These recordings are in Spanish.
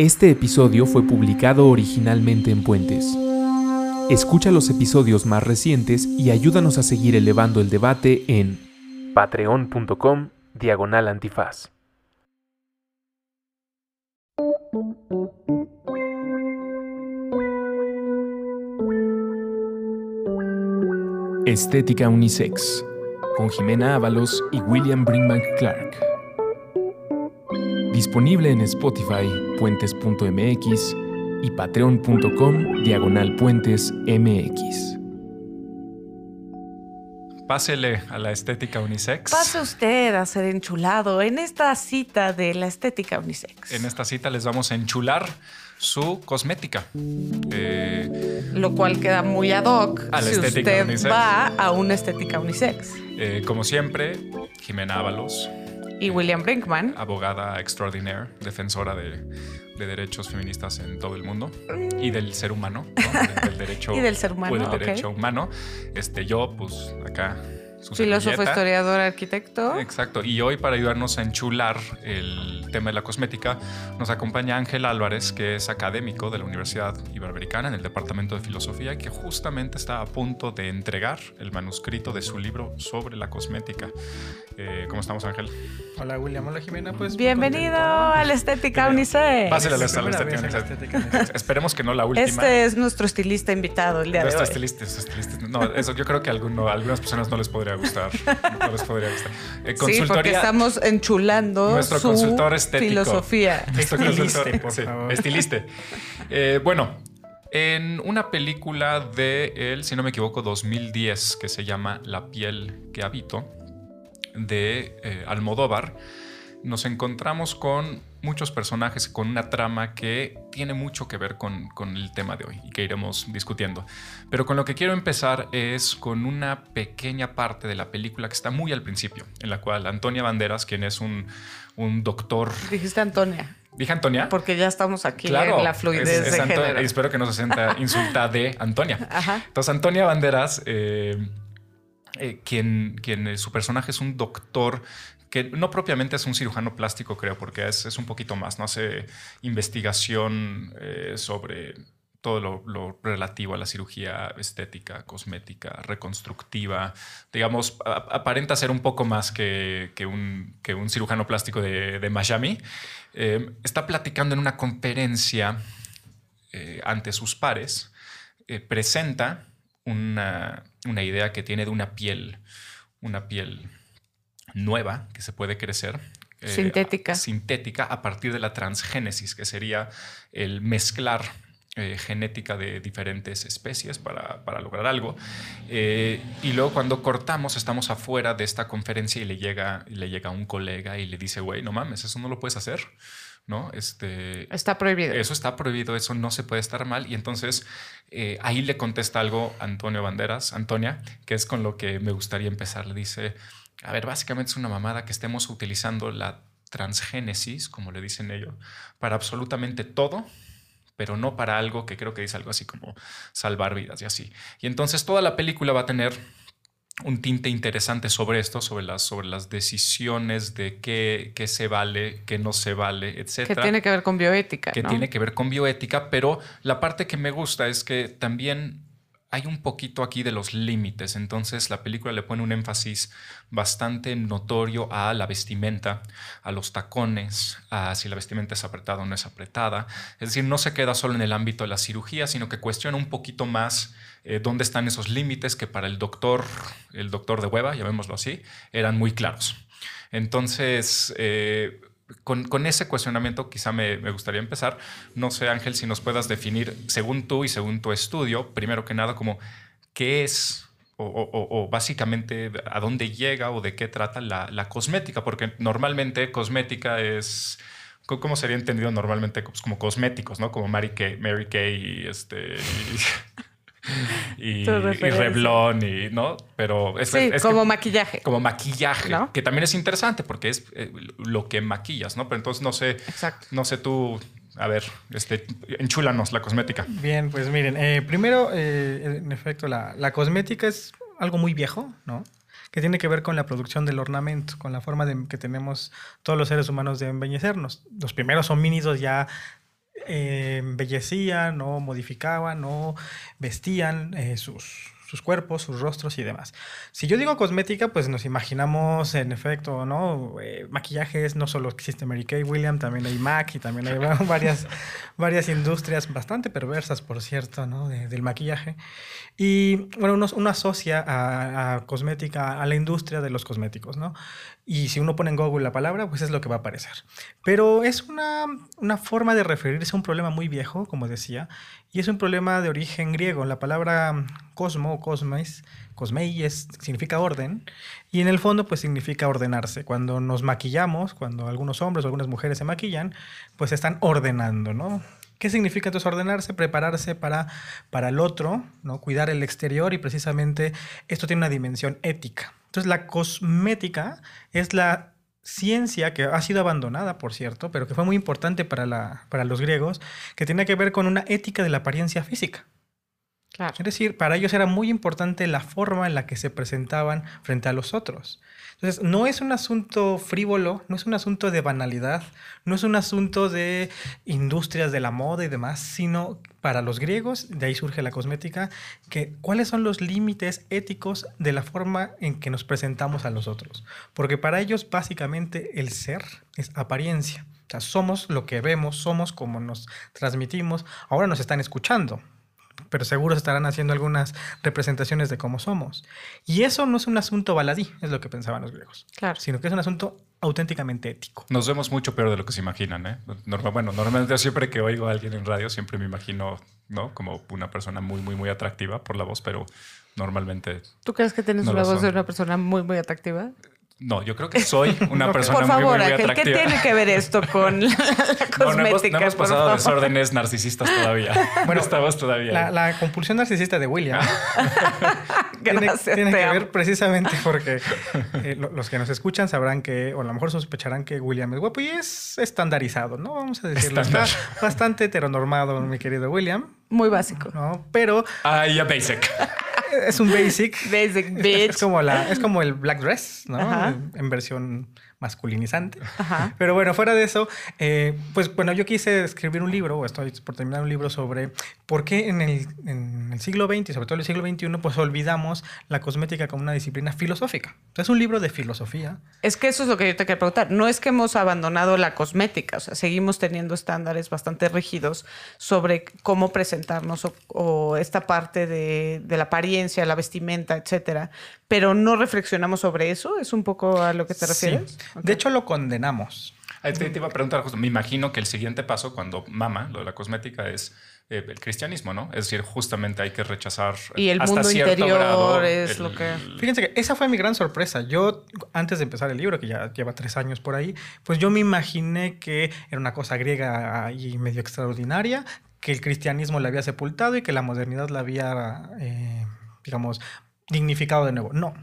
Este episodio fue publicado originalmente en Puentes. Escucha los episodios más recientes y ayúdanos a seguir elevando el debate en patreon.com diagonal antifaz. Estética Unisex, con Jimena Ábalos y William Brinkman Clark. Disponible en Spotify, puentes.mx y patreon.com diagonal puentes mx. Pásele a la estética unisex. Pase usted a ser enchulado en esta cita de la estética unisex. En esta cita les vamos a enchular su cosmética. Eh, Lo cual queda muy ad hoc A la si estética usted unisex. va a una estética unisex. eh, como siempre, Jimena Ábalos, Y William Brinkman. abogada extraordinaire, defensora de, de derechos feministas en todo el mundo y del ser humano, ¿no? del, del derecho Y del ser humano, del derecho humano. Este, yo, pues, acá. Filósofo, historiador, arquitecto. Exacto. Y hoy para ayudarnos a enchular el tema de la cosmética nos acompaña Ángel Álvarez, que es académico de la Universidad Iberoamericana en el Departamento de Filosofía y que justamente está a punto de entregar el manuscrito de su libro sobre la cosmética. Eh, ¿Cómo estamos, Ángel? Hola William, hola Jimena, pues Bienvenido a la estética unisex. Pásale a la estética. estética unisex. Esperemos que no la última. Este es nuestro estilista invitado el día de Nuestro hoy. estilista, nuestro estilista. No, eso yo creo que a, alguno- a algunas personas no les podría gustar. No les podría gustar. Eh, Sí, porque estamos enchulando Nuestro su consultor estético. filosofía. Nuestro Estiliste, consultor- por sí, favor. estiliste. Eh, bueno, en una película de él, si no me equivoco, 2010, que se llama La piel que habito, de eh, Almodóvar, nos encontramos con muchos personajes, con una trama que tiene mucho que ver con, con el tema de hoy y que iremos discutiendo. Pero con lo que quiero empezar es con una pequeña parte de la película que está muy al principio, en la cual Antonia Banderas, quien es un, un doctor... Dijiste Antonia, ¿Dije Antonia? porque ya estamos aquí Claro, en la fluidez es- es de Anto- género. Espero que no se sienta insulta de Antonia. Ajá. Entonces, Antonia Banderas, eh, eh, quien, quien eh, su personaje es un doctor que no propiamente es un cirujano plástico, creo, porque es, es un poquito más, no hace investigación eh, sobre todo lo, relativo a la cirugía estética, cosmética, reconstructiva. Digamos, aparenta ser un poco más que, que un, que un cirujano plástico de, de Miami. Eh, está platicando en una conferencia eh, ante sus pares, presenta una, una idea que tiene de una piel, una piel nueva que se puede crecer. eh, Sintética. Sintética a partir de la transgénesis, que sería el mezclar eh, genética de diferentes especies para, para lograr algo. Eh, y luego cuando cortamos, estamos afuera de esta conferencia y le llega, y le llega un colega y le dice, güey, no mames, eso no lo puedes hacer. ¿No? Este, Está prohibido. eso está prohibido, eso no se puede estar mal. Y entonces eh, ahí le contesta algo Antonio Banderas, Antonia, que es con lo que me gustaría empezar. Le dice, a ver, básicamente es una mamada que estemos utilizando la transgénesis, como le dicen ellos, para absolutamente todo, pero no para algo que creo que dice algo así como salvar vidas y así. Y entonces toda la película va a tener un tinte interesante sobre esto, sobre las, sobre las decisiones de qué, qué se vale, qué no se vale, que etcétera tiene que ver con bioética. que ¿no? tiene que ver con bioética, pero la parte que me gusta es que también hay un poquito aquí de los límites. Entonces la película le pone un énfasis bastante notorio a la vestimenta, a los tacones, a si la vestimenta es apretada o no es apretada. Es decir, no se queda solo en el ámbito de la cirugía, sino que cuestiona un poquito más eh, dónde están esos límites que para el doctor, el doctor de hueva, llamémoslo así, eran muy claros. Entonces, eh, con, ese cuestionamiento quizá me, gustaría empezar. No sé, Ángel, si nos puedas definir, según tú y según tu estudio, primero que nada, como qué es o, básicamente a dónde llega o de qué trata la, cosmética, porque normalmente cosmética es... ¿Cómo sería entendido normalmente? Pues como cosméticos, ¿no? Como Mary Kay, Mary Kay y este... y, y. Revlon y no pero es, Sí, es que- como maquillaje. como maquillaje, ¿No? que también es interesante porque es eh, lo que maquillas, ¿no? Pero entonces no sé, Exacto. no sé tú, a ver, este, enchúlanos la cosmética. Bien, pues miren, eh, primero, eh, en efecto, la, la cosmética es algo muy viejo, ¿no? Que tiene que ver con la producción del ornamento, con la forma de, que tenemos todos los seres humanos de embellecernos. Los primeros homínidos ya eh, embellecían o modificaban o vestían eh, sus, sus cuerpos, sus rostros y demás. Si yo digo cosmética, pues nos imaginamos en efecto, ¿no? Eh, maquillajes, no solo existe Mary Kay William, también hay MAC y también hay varias, varias industrias bastante perversas, por cierto, ¿no? De- del maquillaje. Y bueno, uno, uno asocia a, a cosmética a la industria de los cosméticos, ¿no? Y si uno pone en Google la palabra, pues es lo que va a aparecer. Pero es una, una forma de referirse a un problema muy viejo, como decía, y es un problema de origen griego. La palabra cosmo o cosmais, cosmei es, significa orden, y en el fondo pues significa ordenarse. Cuando nos maquillamos, cuando algunos hombres o algunas mujeres se maquillan, pues están ordenando, ¿no? ¿Qué significa entonces ordenarse? Prepararse para, para el otro, ¿no? Cuidar el exterior y precisamente esto tiene una dimensión ética. Entonces la cosmética es la ciencia que ha sido abandonada, por cierto, pero que fue muy importante para, la, para los griegos, que tiene que ver con una ética de la apariencia física. Claro. Es decir, para ellos era muy importante la forma en la que se presentaban frente a los otros. Entonces, no es un asunto frívolo, no es un asunto de banalidad, no es un asunto de industrias de la moda y demás, sino para los griegos, de ahí surge la cosmética, que cuáles son los límites éticos de la forma en que nos presentamos a los otros. Porque para ellos, básicamente, el ser es apariencia. O sea, somos lo que vemos, somos como nos transmitimos. Ahora nos están escuchando, pero seguro estarán haciendo algunas representaciones de cómo somos. Y eso no es un asunto baladí, es lo que pensaban los griegos, Claro. sino que es un asunto auténticamente ético. Nos vemos mucho peor de lo que se imaginan, ¿eh? Norma- bueno, normalmente siempre que oigo a alguien en radio, siempre me imagino, ¿no? Como una persona muy, muy, muy atractiva por la voz, pero normalmente ¿Tú crees que tienes No una voz de una persona muy, muy atractiva? No, yo creo que soy una persona Por muy, favor, muy, muy Ángel, ¿qué tiene que ver esto con la, la No, no hemos, cosmética? no hemos pasado favor? desórdenes narcisistas todavía. Bueno, estamos todavía. La, la compulsión narcisista de William tiene, Gracias, tiene que amo. ver precisamente porque eh, lo- los que nos escuchan sabrán que, o a lo mejor sospecharán que William es guapo y es estandarizado, ¿no? Vamos a decirlo. Está bastante heteronormado, mi querido William, Muy básico. ¿no? Pero Ay, ya basic. Es un basic. Basic bitch. es como la, es como el black dress, ¿no? Ajá. En versión masculinizante. Ajá. Pero bueno, fuera de eso, eh, pues bueno, yo quise escribir un libro, o estoy por terminar un libro sobre por qué en el, en el siglo XX y sobre todo en el siglo XXI, pues olvidamos la cosmética como una disciplina filosófica. Es un libro de filosofía. Es que eso es lo que yo te quería preguntar. No es que hemos abandonado la cosmética, o sea, seguimos teniendo estándares bastante rígidos sobre cómo presentarnos o, o esta parte de, de la apariencia, la vestimenta, etcétera, pero no reflexionamos sobre eso. ¿Es un poco a lo que te refieres? Sí. De hecho, lo condenamos. Ahí te, te iba a preguntar justo, me imagino que el siguiente paso cuando mama lo de la cosmética es eh, el cristianismo, ¿no? Es decir, justamente hay que rechazar Y el hasta mundo cierto interior grado es el- lo que- Fíjense que esa fue mi gran sorpresa. Yo, antes de empezar el libro, que ya lleva tres años por ahí, pues yo me imaginé que era una cosa griega y medio extraordinaria, que el cristianismo la había sepultado y que la modernidad la había, eh, digamos, dignificado de nuevo. No.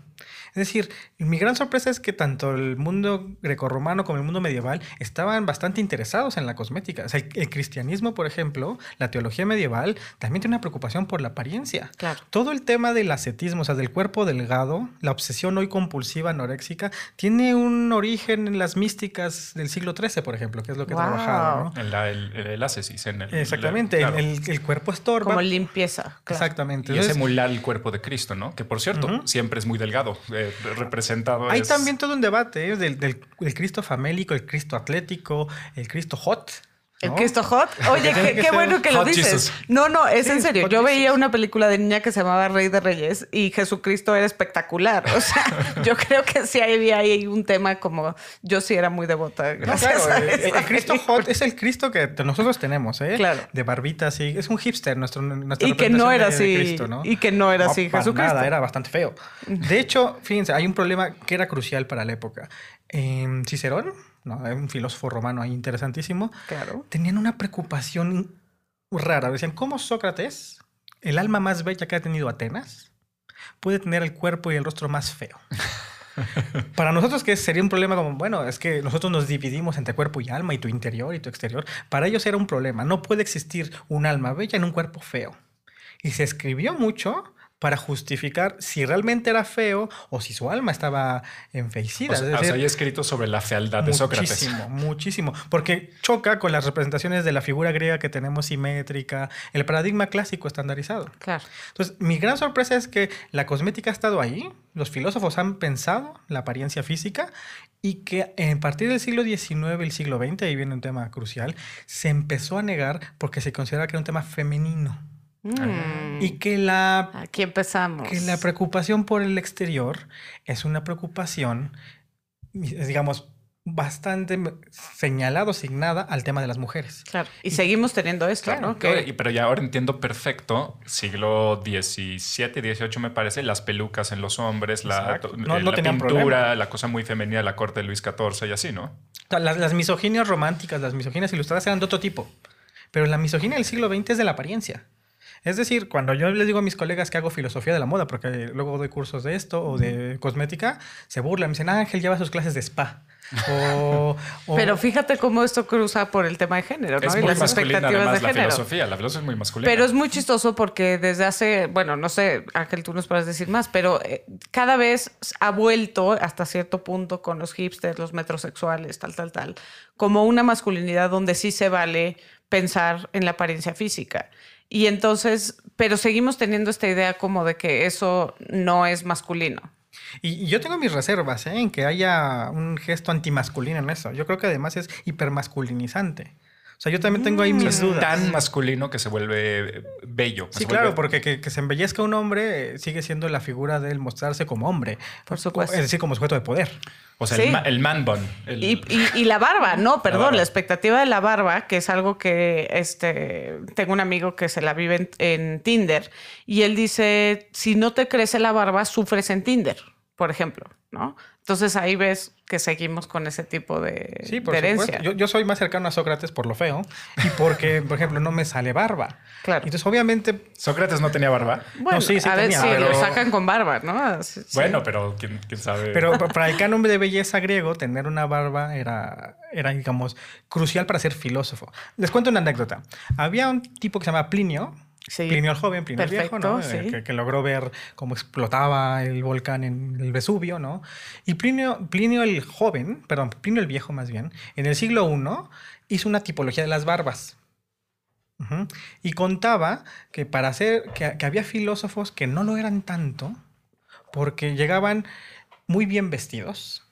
Es decir, mi gran sorpresa es que tanto el mundo grecorromano como el mundo medieval estaban bastante interesados en la cosmética. O sea, el, el cristianismo, por ejemplo, la teología medieval, también tiene una preocupación por la apariencia. Claro. Todo el tema del ascetismo, o sea, del cuerpo delgado, la obsesión hoy compulsiva anoréxica, tiene un origen en las místicas del siglo XIII, por ejemplo, que es lo que Wow. trabajado, ¿no? En la- el, el ascesis, en el... Exactamente, claro. el, el- el cuerpo estorba. Como limpieza. claro. Exactamente. Y es emular el cuerpo de Cristo, ¿no? Que por cierto, siempre es muy delgado, eh, representado. hay es- también todo un debate ¿eh? del, del- del Cristo famélico, el Cristo atlético, el Cristo hot. ¿El ¿no? Cristo Hot? Oye, qué, que qué ser bueno que lo dices. Jesus. No, no, es Sí, en serio. Yo veía Jesus. una película de niña que se llamaba Rey de Reyes y Jesucristo era espectacular. O sea, yo creo que sí había ahí un tema como yo sí era muy devota. No, Gracias claro, a el, el- esa el Cristo película. hot es el Cristo que nosotros tenemos, ¿eh? Claro. De barbita así. Es un hipster nuestro, nuestra Y que no era de- de así. Cristo, ¿no? Y que no era así Jesucristo. nada, era bastante feo. De hecho, fíjense, hay un problema que era crucial para la época. Eh, Cicerón, ¿no? un filósofo romano ahí interesantísimo, Claro. tenían una preocupación rara. Decían, ¿cómo Sócrates, el alma más bella que ha tenido Atenas, puede tener el cuerpo y el rostro más feo? Para nosotros que sería un problema como, bueno, es que nosotros nos dividimos entre cuerpo y alma y tu interior y tu exterior. Para ellos era un problema. No puede existir un alma bella en un cuerpo feo. Y se escribió mucho para justificar si realmente era feo o si su alma estaba enfeicida. O sea, Es o sea, decir, hay escrito sobre la fealdad de Sócrates. Muchísimo, muchísimo. Porque choca con las representaciones de la figura griega que tenemos simétrica, el paradigma clásico estandarizado. Claro. Entonces, mi gran sorpresa es que la cosmética ha estado ahí, los filósofos han pensado la apariencia física y que a partir del siglo XIX y el siglo XX, ahí viene un tema crucial, se empezó a negar porque se considera que era un tema femenino. Mm. Y que la Aquí empezamos. que la preocupación por el exterior es una preocupación, digamos, bastante señalado, asignada al tema de las mujeres. Claro. Y seguimos teniendo esto, Claro, ¿no? claro, Que- y- pero ya ahora entiendo perfecto, siglo XVII, XVIII me parece, las pelucas en los hombres, la, Exacto. to- No- eh, no la tenían pintura, problema. la cosa muy femenina de la corte de Luis XIV y así, ¿no? Las, las misoginias románticas, las misoginias ilustradas eran de otro tipo, pero la misoginia del siglo XX es de la apariencia. Es decir, cuando yo les digo a mis colegas que hago filosofía de la moda, porque luego doy cursos de esto o de cosmética, se burlan, me dicen, "Ah, Ángel lleva sus clases de spa. O, o- Pero fíjate cómo esto cruza por el tema de género, ¿no? Es y muy las masculina expectativas además de la género. filosofía, la filosofía es muy masculina. Pero es muy chistoso porque desde hace, bueno, no sé, Ángel, tú nos puedes decir más, pero eh, cada vez ha vuelto hasta cierto punto con los hipsters, los metrosexuales, tal, tal, tal, como una masculinidad donde sí se vale pensar en la apariencia física. Y entonces, pero seguimos teniendo esta idea como de que eso no es masculino. Y, yo tengo mis reservas ¿eh? en que haya un gesto antimasculino en eso. Yo creo que además es hipermasculinizante. O sea, yo también tengo ahí mis es dudas. tan masculino que se vuelve bello. Sí, claro, porque que, que se embellezca un hombre eh, sigue siendo la figura de él mostrarse como hombre. Por supuesto. Es decir, como sujeto de poder. O sea, Sí. el, ma- el man bun. el- Y, y- y la barba, no, perdón, la, barba. expectativa de la barba, que es algo que este, tengo un amigo que se la vive en, en Tinder y él dice, si no te crece la barba, sufres en Tinder, por ejemplo, ¿no? Entonces ahí ves que seguimos con ese tipo de, Sí, por de herencia. supuesto. Yo, yo soy más cercano a Sócrates por lo feo y porque, por ejemplo, no me sale barba. Claro. Entonces, obviamente, Sócrates no tenía barba. Bueno, No, sí, sí a ver tenía, si pero- lo sacan con barba, ¿no? Sí, sí. Bueno, pero quién, quién sabe. pero pa- para el canon de belleza griego, tener una barba era, era, digamos, crucial para ser filósofo. Les cuento una anécdota. Había un tipo que se llama Plinio, Sí. Plinio el joven, Plinio el viejo, ¿no? Eh, sí. que, que logró ver cómo explotaba el volcán en el Vesubio, ¿no? Y Plinio, Plinio el joven, perdón, Plinio el viejo más bien, en el siglo I hizo una tipología de las barbas. Y contaba que para hacer, que, que había filósofos que no lo eran tanto, porque llegaban muy bien vestidos,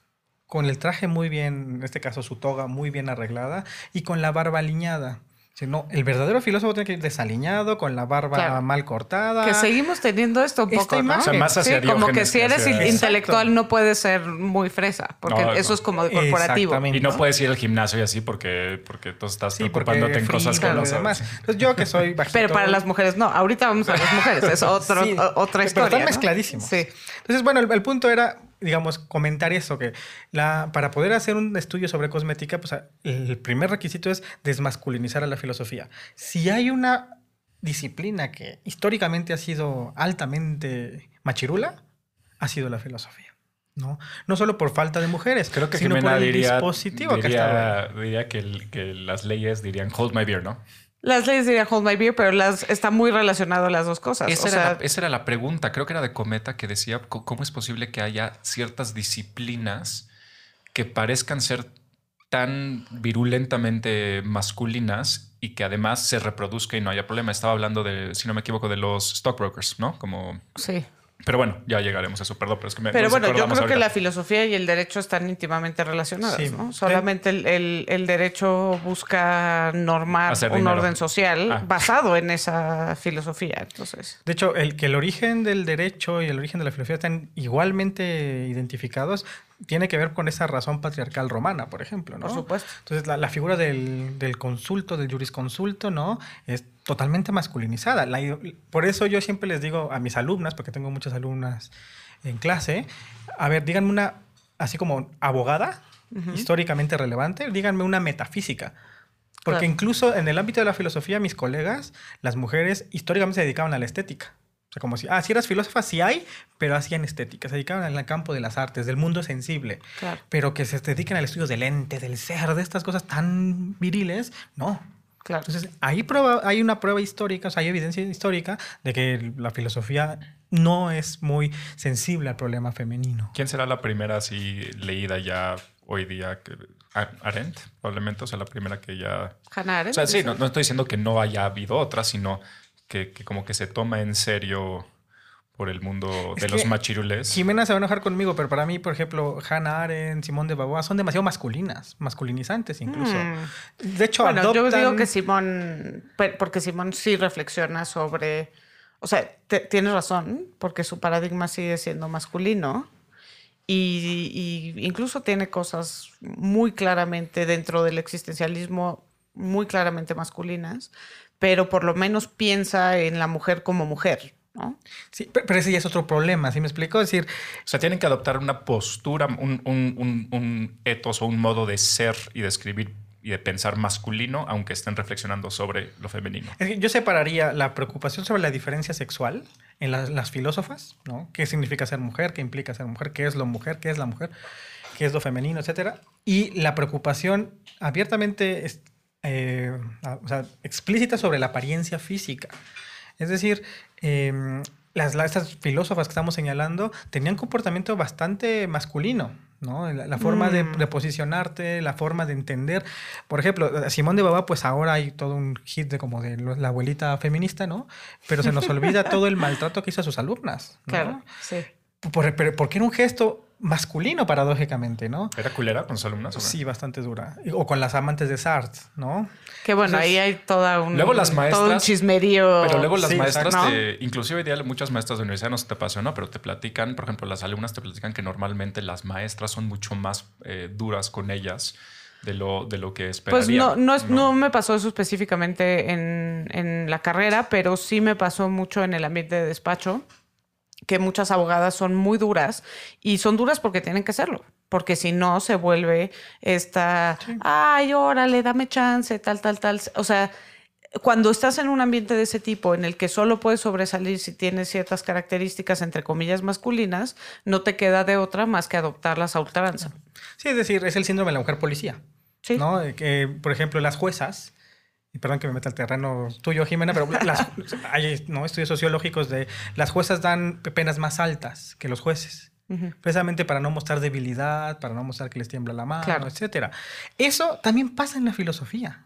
con el traje muy bien, en este caso su toga muy bien arreglada, y con la barba aliñada. Si no, el verdadero filósofo tiene que ir desaliñado, con la barba Claro. mal cortada. Que seguimos teniendo esto un poco, ¿no? imagen. O sea, más hacia sí, como que si eres hacia- intelectual no puedes ser muy fresa, porque No, eso no. es como de corporativo. Exactamente. y no ¿no? puedes ir al gimnasio y así porque, porque tú estás Sí, preocupándote en cosas no y demás. Entonces yo que soy bajito... Pero para las mujeres no. Ahorita vamos a las mujeres. Es otro, Sí, otra pero historia. están ¿no? mezcladísimos. Sí. Entonces, bueno, el, el punto era, digamos, comentar eso, que la, para poder hacer un estudio sobre cosmética, pues el primer requisito es desmasculinizar a la filosofía. Si hay una disciplina que históricamente ha sido altamente machirula, ha sido la filosofía. ¿no? no solo por falta de mujeres, Creo que sino Jimena por el diría, dispositivo que está diría, diría que, el- que las leyes dirían hold my beer, ¿no? Las leyes dirían hold my beer, pero las, está muy relacionado a las dos cosas. Esa, o era sea, la, esa era la pregunta, creo que era de Cometa, que decía cómo es posible que haya ciertas disciplinas que parezcan ser tan virulentamente masculinas y que además se reproduzca y no haya problema. Estaba hablando de, si no me equivoco, de los stockbrokers, ¿no? Como, sí. Pero bueno, ya llegaremos a eso, perdón, pero es que me Pero bueno, yo creo que la filosofía y el derecho están íntimamente relacionadas, Sí. ¿no? Solamente el, el- el derecho busca normar Hacer un dinero. orden social Ah. basado en esa filosofía. Entonces, De hecho, el que el origen del derecho y el origen de la filosofía están igualmente identificados tiene que ver con esa razón patriarcal romana, por ejemplo, ¿no? por supuesto. Entonces, la, la figura del, del consulto, del jurisconsulto, ¿no? Es totalmente masculinizada. La- por eso yo siempre les digo a mis alumnas, porque tengo muchas alumnas en clase, a ver, díganme una, así como abogada, históricamente relevante, díganme una metafísica. Porque Claro. incluso en el ámbito de la filosofía, mis colegas, las mujeres históricamente se dedicaban a la estética. Sea, como si, ah, si eras filósofa, sí hay, pero hacían estética. Se dedicaban al campo de las artes, del mundo sensible. Claro. Pero que se dediquen al estudio del ente, del ser, de estas cosas tan viriles, no. Claro. Entonces, ahí prueba, hay una prueba histórica, o sea, hay evidencia histórica de que la filosofía no es muy sensible al problema femenino. ¿Quién será la primera así leída ya hoy día? Que, Arendt, probablemente, o sea, la primera que ya... Hannah Arendt. O sea, sí, no, no estoy diciendo que no haya habido otra, sino que, que como que se toma en serio por el mundo Es de los machirules. Jimena se va a enojar conmigo, pero para mí, por ejemplo, Hannah Arendt, Simón de Beauvoir son demasiado masculinas, masculinizantes incluso. Mm. De hecho, Bueno, yo adoptan- digo que Simón, porque Simón sí reflexiona sobre, o sea, te- tienes razón, porque su paradigma sigue siendo masculino y, y incluso tiene cosas muy claramente dentro del existencialismo, muy claramente masculinas, pero por lo menos piensa en la mujer como mujer, ¿no? Sí, pe- pero ese ya es otro problema, ¿sí me explico? Es decir, O sea, tienen que adoptar una postura, un, un, un, un etos o un modo de ser y de escribir y de pensar masculino, aunque estén reflexionando sobre lo femenino. Es que yo separaría la preocupación sobre la diferencia sexual en las, las filósofas, ¿no? ¿Qué significa ser mujer? ¿Qué implica ser mujer? ¿Qué es lo mujer? ¿Qué es la mujer? ¿Qué es lo femenino? Etcétera. Y la preocupación abiertamente es- eh, o sea, explícita sobre la apariencia física. Es decir, em, las, las- estas filósofas que estamos señalando tenían comportamiento bastante masculino, ¿no? La, la forma de, Mm. de posicionarte, la forma de entender. Por ejemplo, Simón de Baba, pues ahora hay todo un hit de como de la abuelita feminista, ¿no? Pero se nos olvida todo el maltrato que hizo a sus alumnas. ¿no? Claro, sí. Por- pero- porque era un gesto masculino, paradójicamente, ¿no? ¿Era culera con sus alumnas? Sí, bastante dura. O con las amantes de Sartre, ¿no? Que bueno, Entonces, ahí hay toda un, luego las todo un maestras- chismerío. Pero luego las Sí, maestras, exacto. te- inclusive hoy día muchas maestras de universidad no se te pasó, ¿no? Pero te platican, por ejemplo, las alumnas te platican que normalmente las maestras son mucho más eh, duras con ellas de lo, de lo que esperarían. Pues no, no, es- no me pasó eso específicamente en, en la carrera, pero sí me pasó mucho en el ambiente de despacho, que muchas abogadas son muy duras y son duras porque tienen que serlo, porque si no se vuelve esta, ay, órale, dame chance, tal, tal, tal. O sea, cuando estás en un ambiente de ese tipo en el que solo puedes sobresalir si tienes ciertas características, entre comillas, masculinas, no te queda de otra más que adoptarlas a ultranza. Sí, es decir, es el síndrome de la mujer policía. Sí. ¿no? Que, por ejemplo, las juezas, y perdón que me meta al terreno tuyo, Jimena, pero las, hay ¿no? estudios sociológicos de las juezas dan penas más altas que los jueces. Precisamente para no mostrar debilidad, para no mostrar que les tiembla la mano, Claro. etcétera. Eso también pasa en la filosofía.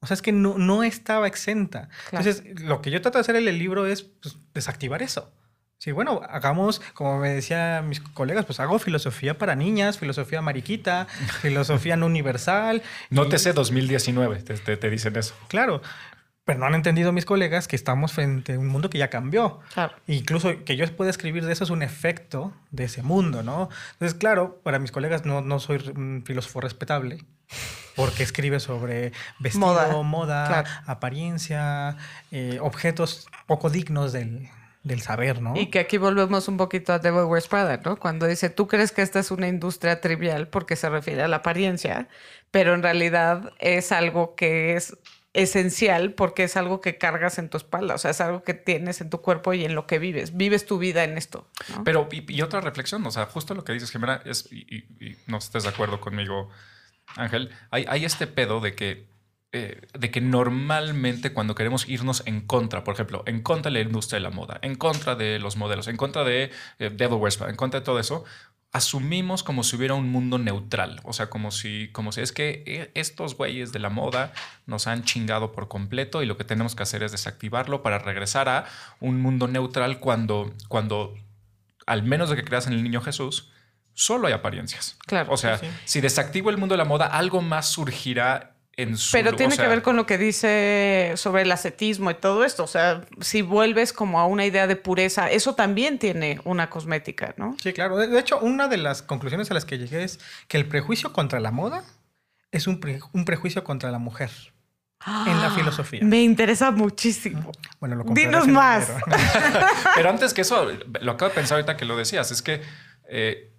O sea, es que no, no estaba exenta. Claro. Entonces, lo que yo trato de hacer en el libro es pues, desactivar eso. Sí, bueno, hagamos, como me decían mis colegas, pues hago filosofía para niñas, filosofía mariquita, filosofía no universal. No y- te sé 2019, te, te- te dicen eso. Claro, pero no han entendido mis colegas que estamos frente a un mundo que ya cambió. Claro. Incluso que yo pueda escribir de eso es un efecto de ese mundo, ¿no? Entonces, claro, para mis colegas no, no soy un filósofo respetable, porque escribe sobre vestido, Moda, moda, claro. apariencia, eh, objetos poco dignos del, del saber, ¿no? Y que aquí volvemos un poquito a Devil Wears Prada, ¿no? Cuando dice, tú crees que esta es una industria trivial porque se refiere a la apariencia, pero en realidad es algo que es esencial porque es algo que cargas en tu espalda, o sea, es algo que tienes en tu cuerpo y en lo que vives. Vives tu vida en esto. ¿no? Pero, y, y otra reflexión, o sea, justo lo que dices, Jimena, es, y, y- y no estés de acuerdo conmigo, Ángel, hay, hay este pedo de que, eh, de que normalmente cuando queremos irnos en contra, por ejemplo, en contra de la industria de la moda, en contra de los modelos, en contra de eh, Devil Wears en contra de todo eso, asumimos como si hubiera un mundo neutral, o sea, como si, como si es que eh, estos güeyes de la moda nos han chingado por completo y lo que tenemos que hacer es desactivarlo para regresar a un mundo neutral cuando, cuando al menos de que creas en el niño Jesús, solo hay apariencias. Claro, O sea, sí. si desactivo el mundo de la moda, algo más surgirá en su Pero tiene o sea, que ver con lo que dice sobre el ascetismo y todo esto. O sea, si vuelves como a una idea de pureza, eso también tiene una cosmética, ¿no? Sí, claro. De de hecho, una de las conclusiones a las que llegué es que el prejuicio contra la moda es un, pre- un prejuicio contra la mujer. En la filosofía. Me interesa muchísimo. Bueno, lo Dinos más. Pero antes que eso, lo acabo de pensar ahorita que lo decías, es que eh,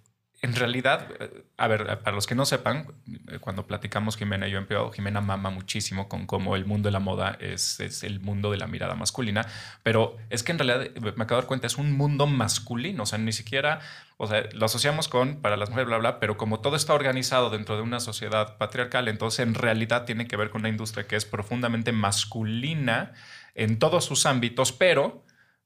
en realidad, eh, a ver, para los que no sepan, eh, cuando platicamos Jimena y yo en privado, Jimena mama muchísimo con cómo el mundo de la moda es, es, el mundo de la mirada masculina, pero es que en realidad eh, me acabo de dar cuenta, es un mundo masculino, o sea, ni siquiera, o sea, lo asociamos con para las mujeres, bla, bla, pero como todo está organizado dentro de una sociedad patriarcal, entonces en realidad tiene que ver con una industria que es profundamente masculina en todos sus ámbitos, pero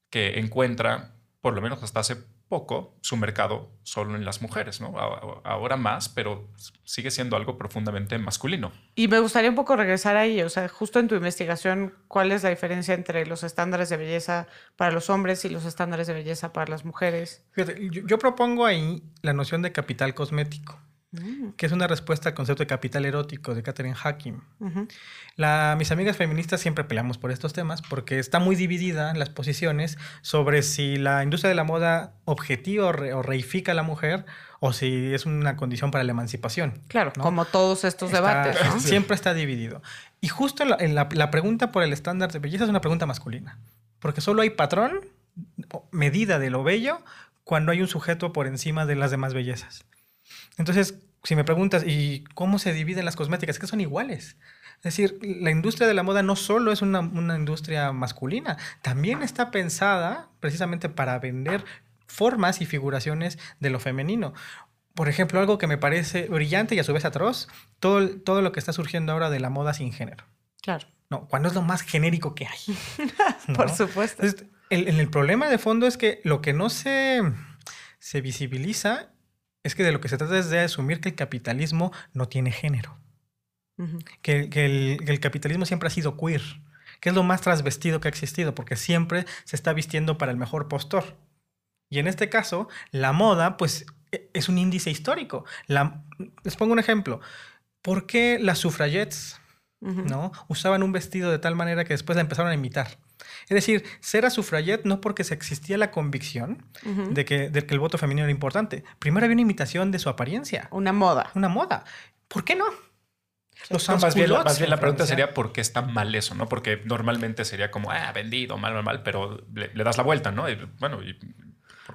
que encuentra, por lo menos hasta hace poco su mercado solo en las mujeres, ¿no? Ahora más, pero sigue siendo algo profundamente masculino. Y me gustaría un poco regresar ahí, o sea, justo en tu investigación, ¿cuál es la diferencia entre los estándares de belleza para los hombres y los estándares de belleza para las mujeres? yo propongo ahí la noción de capital cosmético. Mm. que es una respuesta al concepto de capital erótico de Catherine la, mis amigas feministas siempre peleamos por estos temas porque está muy dividida en las posiciones sobre si la industria de la moda objetiva o, reifica a la mujer o si es una condición para la emancipación. Claro, como todos estos debates. Siempre está dividido. Y justo en la, la pregunta por el estándar de belleza es una pregunta masculina, porque solo hay patrón, medida de lo bello, cuando hay un sujeto por encima de las demás bellezas. Entonces, si me preguntas, ¿y cómo se dividen las cosméticas? Es que son iguales. Es decir, la industria de la moda no solo es una, industria masculina, también está pensada precisamente para vender formas y figuraciones de lo femenino. Por ejemplo, algo que me parece brillante y a su vez atroz, todo, todo lo que está surgiendo ahora de la moda sin género. Claro. No, cuando es lo más genérico que hay. Por supuesto. el, el, problema de fondo es que lo que no se, se visibiliza es que de lo que se trata es de asumir que el capitalismo no tiene género. que, el, capitalismo siempre ha sido queer, que es lo más trasvestido que ha existido, porque siempre se está vistiendo para el mejor postor. Y en este caso, la moda, pues, e, es un índice histórico. les pongo un ejemplo. ¿Por qué las suffragettes ¿no? usaban un vestido de tal manera que después la empezaron a imitar? Es decir, ser a sufragette no porque se existía la convicción de, que, de que el voto femenino era importante. Primero había una imitación de su apariencia. Una moda. Una moda. ¿Por qué no? Los más, bien, más, bien, la pregunta sería por qué está mal eso, ¿no? Porque normalmente sería como, ah, vendido, mal, mal, mal, pero le, das la vuelta, ¿no? bueno, y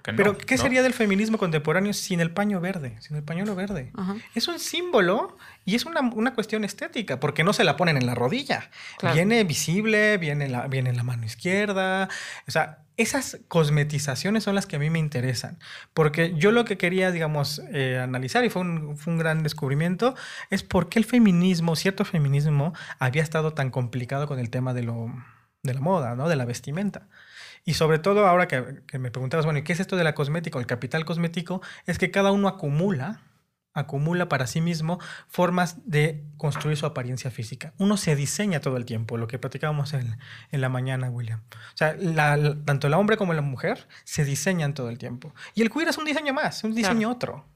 pero, ¿qué sería del feminismo contemporáneo sin el paño verde, sin el pañuelo verde? Es un símbolo y es una, cuestión estética, porque no se la ponen en la rodilla. Viene visible, viene, la, viene en la mano izquierda. O sea, esas cosmetizaciones son las que a mí me interesan, porque yo lo que quería, digamos, eh, analizar, y fue un, fue un, gran descubrimiento, es por qué el feminismo, cierto feminismo, había estado tan complicado con el tema de, lo, de la moda, ¿no? de la vestimenta. Y sobre todo ahora que, me preguntabas, bueno, ¿y qué es esto de la cosmética o el capital cosmético? Es que cada uno acumula, acumula para sí mismo formas de construir su apariencia física. Uno se diseña todo el tiempo, lo que platicábamos en, la mañana, William. O sea, tanto el hombre como la mujer se diseñan todo el tiempo. Y el queer es un diseño más, un diseño otro.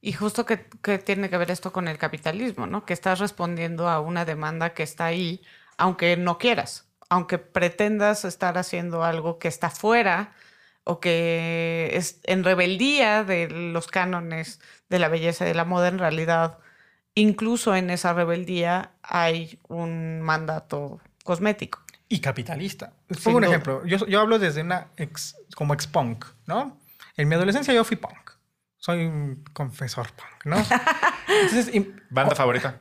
Y justo que, que, tiene que ver esto con el capitalismo, ¿no? Que estás respondiendo a una demanda que está ahí, aunque no quieras aunque pretendas estar haciendo algo que está fuera o que es en rebeldía de los cánones de la belleza y de la moda, en realidad, incluso en esa rebeldía hay un mandato cosmético. Y capitalista. pongo un ejemplo. Yo, hablo desde una ex, como ex-punk, ¿no? En mi adolescencia yo fui punk. Soy un confesor punk, ¿no? ¿Banda favorita?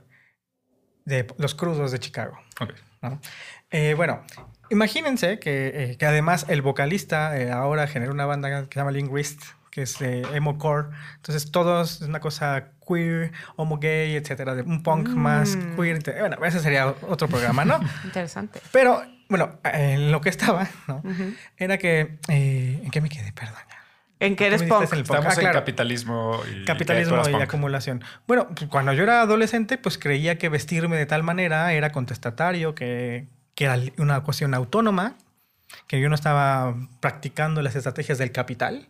De Los Crudos de Chicago. Ok. ¿no? Eh, bueno, imagínense que, eh, además el vocalista eh, ahora genera una banda que se llama Linguist, que es emo core. Entonces, todo es una cosa queer, homo gay, etcétera, de un punk más mm. queer. Bueno, ese sería otro programa, ¿no? Interesante. Pero, bueno, en lo que estaba, ¿no? Era que. ¿En qué me quedé? Perdón. En que eres punk. Estamos ah, en capitalismo y, capitalismo y, acumulación. Bueno, pues, cuando yo era adolescente, pues creía que vestirme de tal manera era contestatario, que, que era una cuestión autónoma, que yo no estaba practicando las estrategias del capital.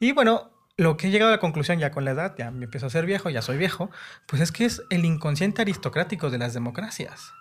Y bueno, lo que he llegado a la conclusión ya con la edad, ya me empiezo a ser viejo, ya soy viejo, pues es que es el inconsciente aristocrático de las democracias.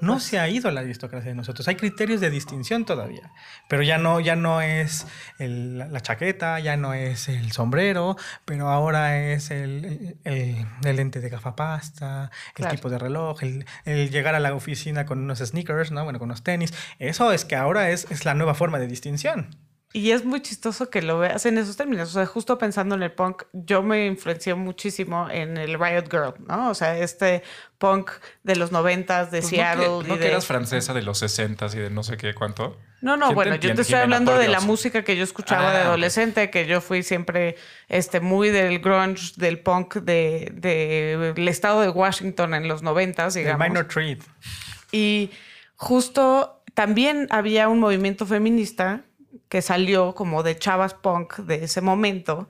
no se ha ido la aristocracia de nosotros. Hay criterios de distinción todavía, pero ya no, ya no es la chaqueta, ya no es el sombrero, pero ahora es el, el, lente de gafapasta, el tipo de reloj, el, llegar a la oficina con unos sneakers, ¿no? bueno, con unos tenis. Eso es que ahora es, es la nueva forma de distinción. Y es muy chistoso que lo veas en esos términos. O sea, justo pensando en el punk, yo me influencié muchísimo en el Riot Girl, ¿no? O sea, este punk de los noventas de Pues Seattle. ¿No que, no y que de... eras francesa de los 60 y de no sé qué cuánto? No, no, ¿Quién te bueno, yo te estoy hablando de la música que yo escuchaba Ah, de ok. adolescente, que yo fui siempre este, muy del grunge, del punk de, de- del estado de Washington en los noventas, El digamos. minor treat. Y justo también había un movimiento feminista que salió como de chavas punk de ese momento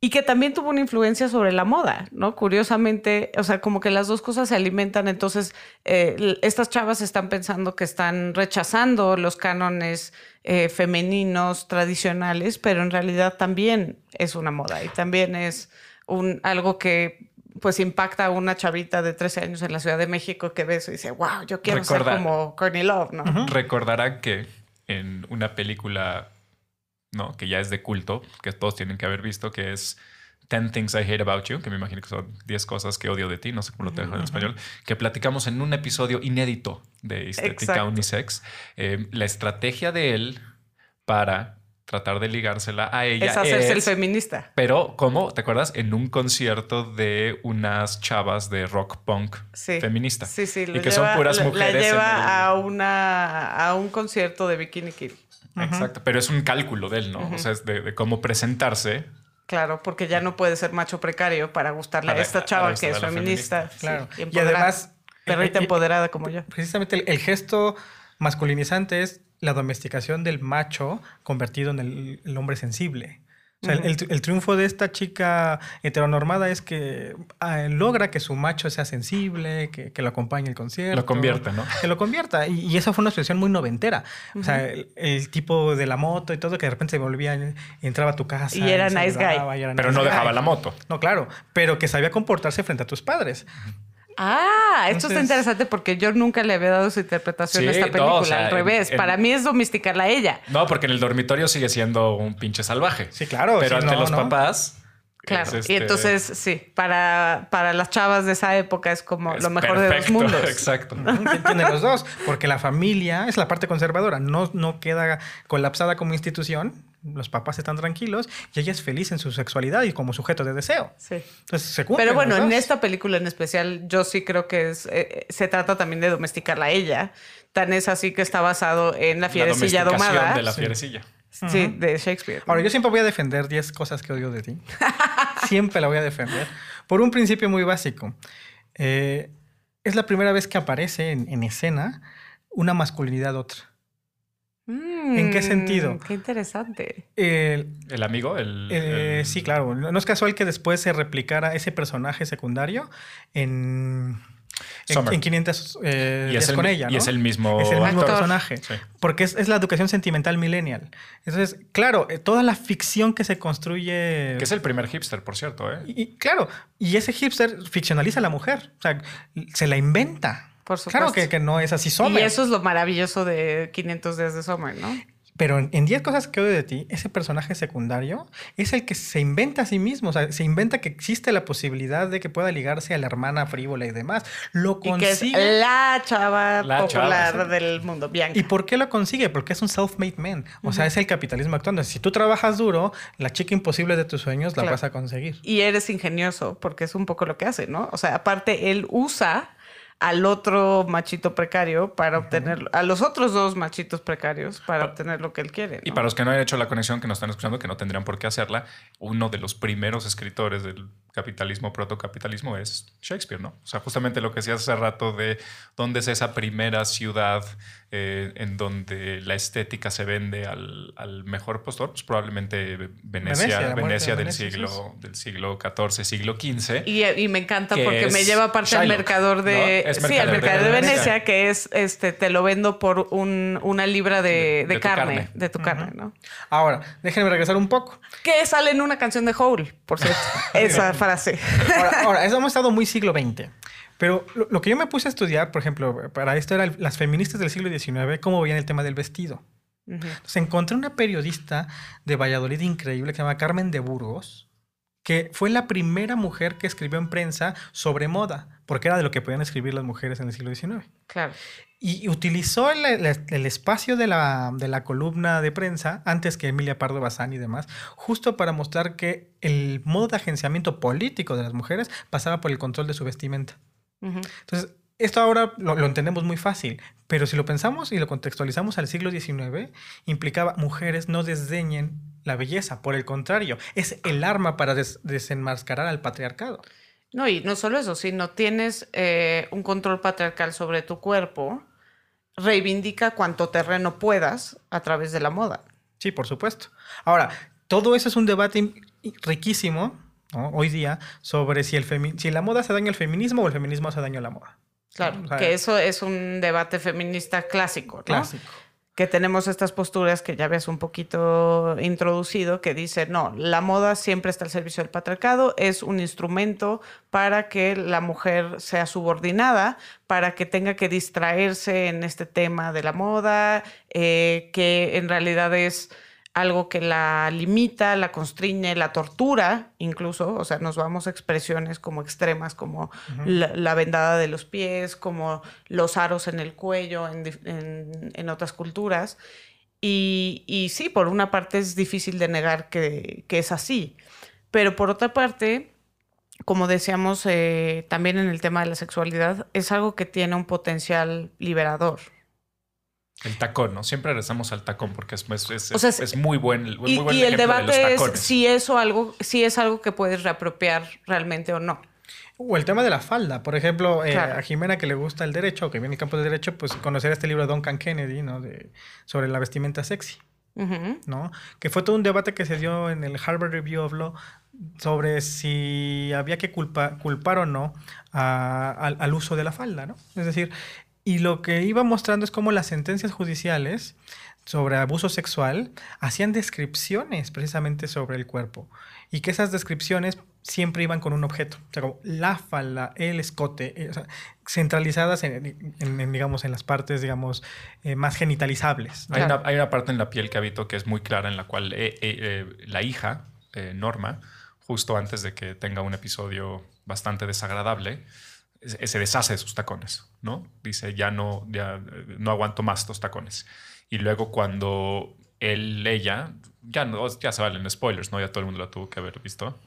y que también tuvo una influencia sobre la moda, ¿no? Curiosamente, o sea, como que las dos cosas se alimentan, entonces eh, estas chavas están pensando que están rechazando los cánones eh, femeninos tradicionales, pero en realidad también es una moda y también es un, algo que pues impacta a una chavita de 13 años en la Ciudad de México que ve eso y dice, wow, yo quiero Recuerda- ser como Courtney Love, ¿no? Recordarán que en una película, ¿no? Que ya es de culto, que todos tienen que haber visto, que es 10 Things I Hate About You, que me imagino que son 10 cosas que odio de ti, no sé cómo lo tengo en español, que platicamos en un episodio inédito de Estética. Unisex. Eh, la estrategia de él para tratar de ligársela a ella Es hacerse el feminista. Pero, ¿cómo? ¿Te acuerdas? En un concierto de unas chavas de rock punk Sí. feminista. Sí, sí, Y que lleva- son puras mujeres. La lleva el- a, una, a un concierto de Bikini Kill. Exacto. Pero es un cálculo de él, ¿no? O sea, es de, de cómo presentarse. Claro, porque ya no puede ser macho precario para gustarle a esta chava que es feminista. feminista. Claro. sí, y además. Perrita empoderada como yo. Precisamente el, el gesto masculinizante es la domesticación del macho convertido en el, el hombre sensible. O sea, el- el, el triunfo de esta chica heteronormada es que ah, logra que su macho sea sensible, que, que lo acompañe al concierto. Lo convierta, ¿no? Que lo convierta. Y, y esa fue una expresión muy noventera. O sea, el, el tipo de la moto y todo, que de repente se volvía, entraba a tu casa. Y era nice guy. y era Pero nice no guy. dejaba la moto. No, claro, pero que sabía comportarse frente a tus padres. Ah, esto está Entonces- interesante porque yo nunca le había dado su interpretación a Sí, esta no, película. o sea, al revés, en- para mí es domesticarla a ella. No, porque en el dormitorio sigue siendo un pinche salvaje. Sí, claro, Pero sí, ante no, los no. papás. Claro. es Y este- entonces, sí, para, para las chavas de esa época es como es lo mejor de dos perfecto, mundos. Exacto. Tiene los dos, porque la familia es la parte conservadora, no, no queda colapsada como institución, los papás están tranquilos y ella es feliz en su sexualidad y como sujeto de deseo. Sí. Entonces se Pero bueno, en esta película en especial, yo sí creo que es, eh, se trata también de domesticarla a ella. Tan es así que está basado en la La fierecilla domesticación domada. de la Sí. fierecilla. Sí, de Shakespeare. Ahora, yo siempre voy a defender 10 cosas que odio de ti. siempre la voy a defender. Por un principio muy básico. Eh, es la primera vez que aparece en, en escena una masculinidad otra. ¿En qué Mm, sentido? Qué interesante. El- El amigo, el. Eh, el- Sí, claro. No es casual que después se replicara ese personaje secundario en, en, en 500 eh, Y días es, el, con ella. y ¿no? es el mismo. Es el mismo personaje. Sí. Porque es, es la educación sentimental millennial. Entonces, claro, eh, toda la ficción que se construye... Que es el primer hipster, por cierto, ¿eh? y, y, claro, y ese hipster ficcionaliza a la mujer. O sea, se la inventa. Por Claro supuesto. que, que no es así Y Sommer. eso es lo maravilloso de 500 días de Summer, ¿no? Pero en en 10 cosas que odio de ti, ese personaje secundario es el que se inventa a sí mismo. O sea, se inventa que existe la posibilidad de que pueda ligarse a la hermana frívola y demás. Lo Y que es consigue. la chava La popular chava, sí. del mundo, Bianca. ¿Y por qué lo consigue? Porque es un self-made man. O sea, es el capitalismo actuando. Si tú trabajas duro, la chica imposible de tus sueños la Claro. vas a conseguir. Y eres ingenioso, porque es un poco lo que hace, ¿no? O sea, aparte, él usa al otro machito precario para obtener, a los otros dos machitos precarios para obtener lo que él quiere. Y para los que no hayan hecho la conexión, que nos están escuchando, que no tendrían por qué hacerla, uno de los primeros escritores del capitalismo, protocapitalismo, es Shakespeare, ¿no? O sea, justamente lo que decías hace rato de dónde es esa primera ciudad eh, en donde la estética se vende al, al mejor postor, pues probablemente Venecia, Venecia, del, Venecia, siglo, del siglo XIV, siglo XV. Y, y me encanta que porque me lleva aparte al mercador de. sí, al de mercader de Venecia. Venecia, que es este, te lo vendo por un, una libra de, De- de de tu carne, carne. de tu carne, ¿no? Ahora, déjenme regresar un poco. Que sale en una canción de Hole, por cierto. Esa frase. Ahora, ahora, eso hemos estado muy siglo XX. Pero lo, lo que yo me puse a estudiar, por ejemplo, para esto era las feministas del siglo XIX, cómo veían el tema del vestido. Ujú. Entonces encontré una periodista de Valladolid increíble que se llama Carmen de Burgos, que fue la primera mujer que escribió en prensa sobre moda, porque era de lo que podían escribir las mujeres en el siglo XIX. Claro. y utilizó el, el- el espacio de la, de la columna de prensa, antes que Emilia Pardo Bazán y demás, justo para mostrar que el modo de agenciamiento político de las mujeres pasaba por el control de su vestimenta. Entonces, esto ahora lo, lo entendemos muy fácil, pero si lo pensamos y lo contextualizamos al siglo XIX, implicaba mujeres no desdeñen la belleza, por el contrario, es el arma para des- desenmascarar al patriarcado. No, y no solo eso, si no tienes eh, un control patriarcal sobre tu cuerpo, reivindica cuanto terreno puedas a través de la moda. Sí, por supuesto. Ahora, todo eso es un debate im- riquísimo ¿no? hoy día sobre si, el si la moda hace daño al feminismo o el feminismo hace daño a la moda. Claro, O sea, que eso es un debate feminista clásico, ¿no? Clásico. Que tenemos estas posturas que ya habías un poquito introducido, que dice, no, la moda siempre está al servicio del patriarcado, es un instrumento para que la mujer sea subordinada, para que tenga que distraerse en este tema de la moda, eh, que en realidad es algo que la limita, la constriñe, la tortura, incluso, o sea, nos vamos a expresiones como extremas, como la, la vendada de los pies, como los aros en el cuello en- en otras culturas. Y, y sí, por una parte es difícil de negar que, que es así, pero por otra parte, como decíamos eh, también en el tema de la sexualidad, es algo que tiene un potencial liberador. El tacón, ¿no? Siempre regresamos al tacón porque es, es, es- O sea, es muy buen, muy Y, buen y el ejemplo de los debate es si eso algo, si es algo que puedes reapropiar realmente o no. O el tema de la falda. Por ejemplo, eh, Claro. a Jimena que le gusta el derecho, que viene del campo del derecho, pues conocer este libro de Duncan Kennedy, ¿no? De, sobre la vestimenta sexy. ¿no? Que fue todo un debate que se dio en el Harvard Review of Law sobre si había que culpa- culpar o no a- al, al uso de la falda, ¿no? Es decir, y lo que iba mostrando es cómo las sentencias judiciales sobre abuso sexual hacían descripciones precisamente sobre el cuerpo y que esas descripciones siempre iban con un objeto, o sea, como la falda, el escote, eh, o sea, centralizadas en, en- en, digamos, en las partes, digamos, eh, más genitalizables. Hay, Claro. una, hay una parte en la piel que habito que es muy clara en la cual eh, eh, eh, la hija, eh, Norma, justo antes de que tenga un episodio bastante desagradable, se se deshace de sus tacones, ¿no? Dice, ya no, ya eh, no aguanto más estos tacones. Y luego cuando él, ella, ya, ya se valen spoilers, ¿no? Ya todo el mundo lo tuvo que haber visto.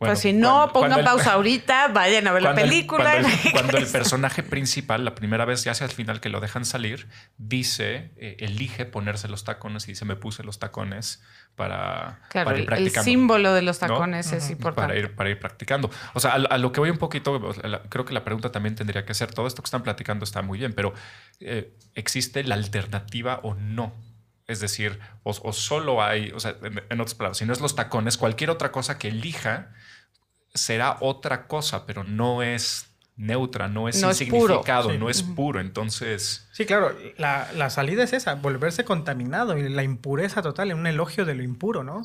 Bueno, pues si no, pongan el- pausa ahorita, vayan a ver la el- película. cuando, el, cuando el personaje principal, la primera vez, ya hacia el final que lo dejan salir, dice, eh, elige ponerse los tacones y dice, me puse los tacones para, claro, para el, ir el practicando. símbolo de los ¿no? tacones es Ujú. importante. Para ir, para ir practicando. O sea, a, a lo que voy un poquito, la- creo que la pregunta también tendría que ser, todo esto que están platicando está muy bien, pero eh, ¿existe la alternativa o no? Es decir, o, o solo hay, o sea, en, en otras palabras, si no es los tacones, cualquier otra cosa que elija será otra cosa, pero no es neutra, no es No es sin puro. significado, Sí. no es puro. Entonces, Sí, claro, la, la salida es esa, volverse contaminado y la impureza total, en un elogio de lo impuro, ¿no?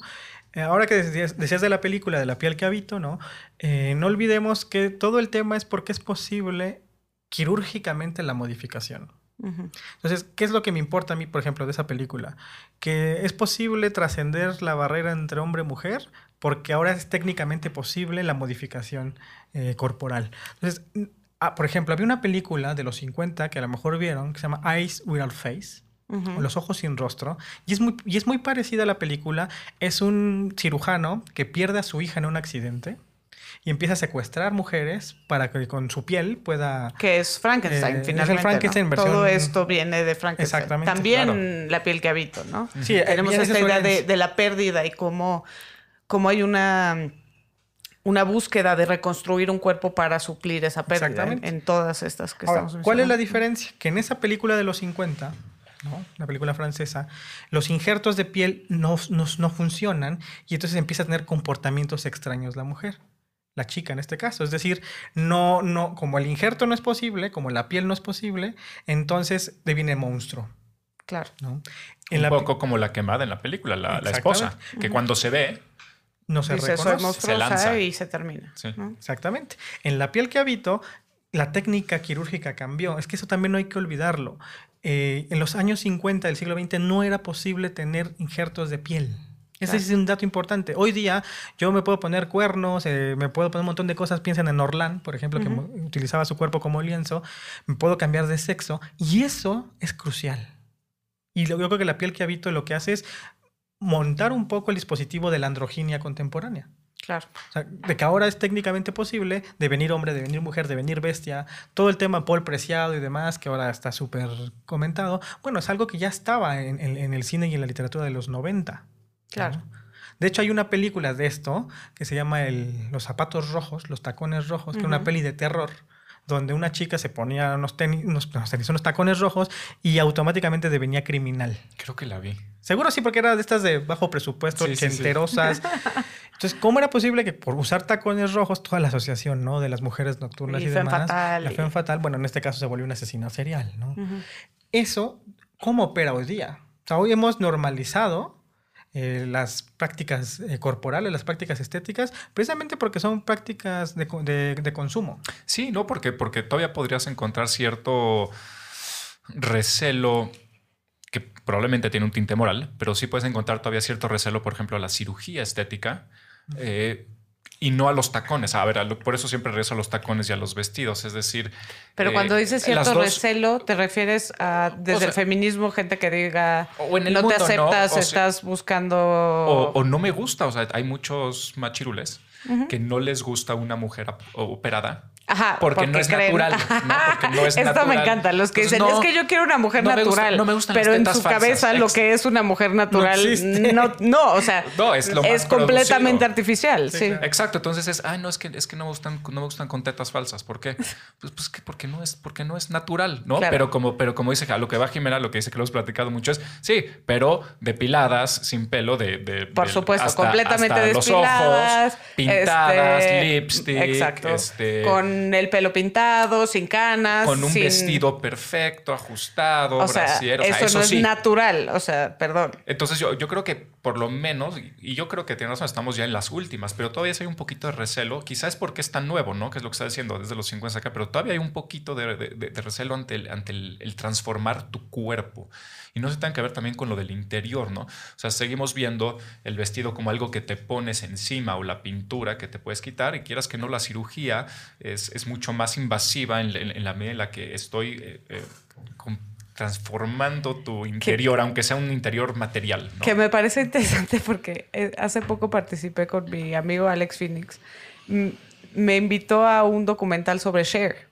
Eh, Ahora que decías, decías de la película de la piel que habito, ¿no? Eh, no olvidemos que todo el tema es porque es posible quirúrgicamente la modificación. Entonces, ¿qué es lo que me importa a mí, por ejemplo, de esa película? Que es posible trascender la barrera entre hombre y mujer porque ahora es técnicamente posible la modificación eh, corporal. Entonces, ah, por ejemplo, había una película de los 50 que a lo mejor vieron que se llama Eyes Without Face. Los ojos sin rostro. Y es, muy, y es muy parecida a la película. Es un cirujano que pierde a su hija en un accidente y empieza a secuestrar mujeres para que con su piel pueda Que es Frankenstein, Eh, es el finalmente. ¿no? Frankenstein versión- Todo esto viene de Frankenstein. Exactamente, También claro. la piel que habito, ¿no? Sí, eh, Tenemos esta idea de, la pérdida y cómo, cómo hay una, una búsqueda de reconstruir un cuerpo para suplir esa pérdida en, Exactamente. en todas estas que Ahora, estamos ¿Cuál es la mencionando. diferencia? Que en esa película de los 50, ¿no? la película francesa, los injertos de piel no, no, no funcionan y entonces empieza a tener comportamientos extraños la mujer. La chica en este caso. Es decir, no, no, como el injerto no es posible, como la piel no es posible, entonces deviene monstruo. Claro. ¿no? un la poco como la quemada en la película, la, la esposa, que cuando se ve, no se Dice, reconoce. monstruosa lanza. y se termina. Sí. ¿no? Exactamente. En la piel que habito, la técnica quirúrgica cambió. Es que eso también no hay que olvidarlo. Eh, en los años 50 del siglo XX no era posible tener injertos de piel. Ese es un dato importante. Hoy día yo me puedo poner cuernos, eh, me puedo poner un montón de cosas. Piensen en Orlán, por ejemplo, que utilizaba su cuerpo como lienzo. Me puedo cambiar de sexo y eso es crucial. Y yo creo que la piel que habito lo que hace es montar un poco el dispositivo de la androginia contemporánea. Claro. O sea, de que ahora es técnicamente posible devenir hombre, devenir mujer, devenir bestia. Todo el tema Paul Preciado y demás, que ahora está súper comentado. Bueno, es algo que ya estaba en, en, el cine y en la literatura de los 90. Claro. De hecho, hay una película de esto que se llama el, Los zapatos rojos, los tacones rojos, que es una peli de terror donde una chica se ponía unos tenis, unos, unos tacones rojos y automáticamente devenía criminal. Creo que la vi. Seguro sí, porque era de estas de bajo presupuesto, sí, chenterosas. Entonces, ¿cómo era posible que por usar tacones rojos, toda la asociación, ¿no? De las mujeres nocturnas y, demás. Fatal, la fe fatal, bueno, en este caso se volvió un asesino serial, ¿no? Eso, ¿cómo opera hoy día? O sea, hoy hemos normalizado eh, las prácticas eh, corporales, las prácticas estéticas, precisamente porque son prácticas de, consumo. Sí, no, porque, porque todavía podrías encontrar cierto recelo que probablemente tiene un tinte moral, pero sí puedes encontrar todavía cierto recelo, por ejemplo, a la cirugía estética y no a los tacones. A ver, por eso siempre regreso a los tacones y a los vestidos. Es decir. Pero cuando eh, dices cierto recelo, ¿te refieres a desde el feminismo, gente que diga o en el no te aceptas, estás buscando. O, no me gusta. O sea, hay muchos machirules que no les gusta una mujer operada Ajá, porque, no es natural. No, porque no es Esto me encanta. Los que dicen, es que yo quiero una mujer natural. no me gustan pero en su cabeza lo que es una mujer natural no, no, o sea, es, completamente artificial. Sí, Exacto. Entonces es, ay, no, es que, es que no, me gustan, no me gustan con tetas falsas. ¿Por qué? Pues, pues que porque no es, porque no es natural, ¿no? Pero, como, pero como dice, a lo que va Jimena, lo que dice que lo hemos platicado mucho es, sí, pero depiladas, sin pelo, de. de Por supuesto, completamente despiladas. Los ojos, pintadas, este, lipstick. Exacto. Este, con el pelo pintado, sin canas. Con un vestido perfecto, ajustado, o sea, eso, no es natural, o sea, perdón. Entonces yo, yo creo que por lo menos, y yo creo que tenemos, estamos ya en las últimas, pero todavía hay un poquito de recelo, quizás es porque es tan nuevo, ¿no? Que es lo que está diciendo desde los 50 acá, pero todavía hay un poquito de, recelo ante, el, ante el, transformar tu cuerpo. Y no se tenga que ver también con lo del interior, ¿no? O sea, seguimos viendo el vestido como algo que te pones encima o la pintura que te puedes quitar y quieras que no, la cirugía es es, mucho más invasiva en, la medida en la que estoy eh, eh, transformando tu interior, aunque sea un interior material. Que me parece interesante porque eh, hace poco participé con mi amigo Alex Phoenix. Me invitó a un documental sobre Cher.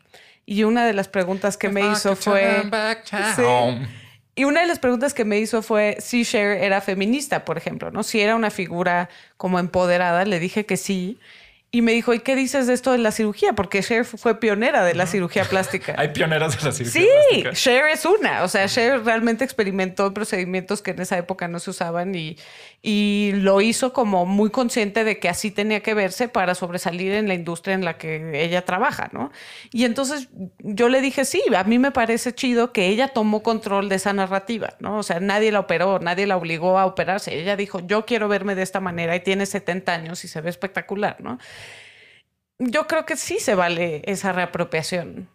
Y una de las preguntas que me hizo fue... Y una de las preguntas que me hizo fue si Cher era feminista, por ejemplo, ¿no? Si era una figura como empoderada, le dije que sí. Y me dijo, ¿y qué dices de esto de la cirugía? Porque Cher fue pionera de la cirugía plástica. Hay pioneras de la cirugía sí, plástica. Sí, Cher es una. O sea, Cher realmente experimentó procedimientos que en esa época no se usaban y, y lo hizo como muy consciente de que así tenía que verse para sobresalir en la industria en la que ella trabaja, ¿no? Y entonces yo le dije, sí, a mí me parece chido que ella tomó control de esa narrativa, ¿no? O sea, nadie la operó, nadie la obligó a operarse. Ella dijo, yo quiero verme de esta manera y tiene 70 años y se ve espectacular, ¿no? Yo creo que sí se vale esa reapropiación.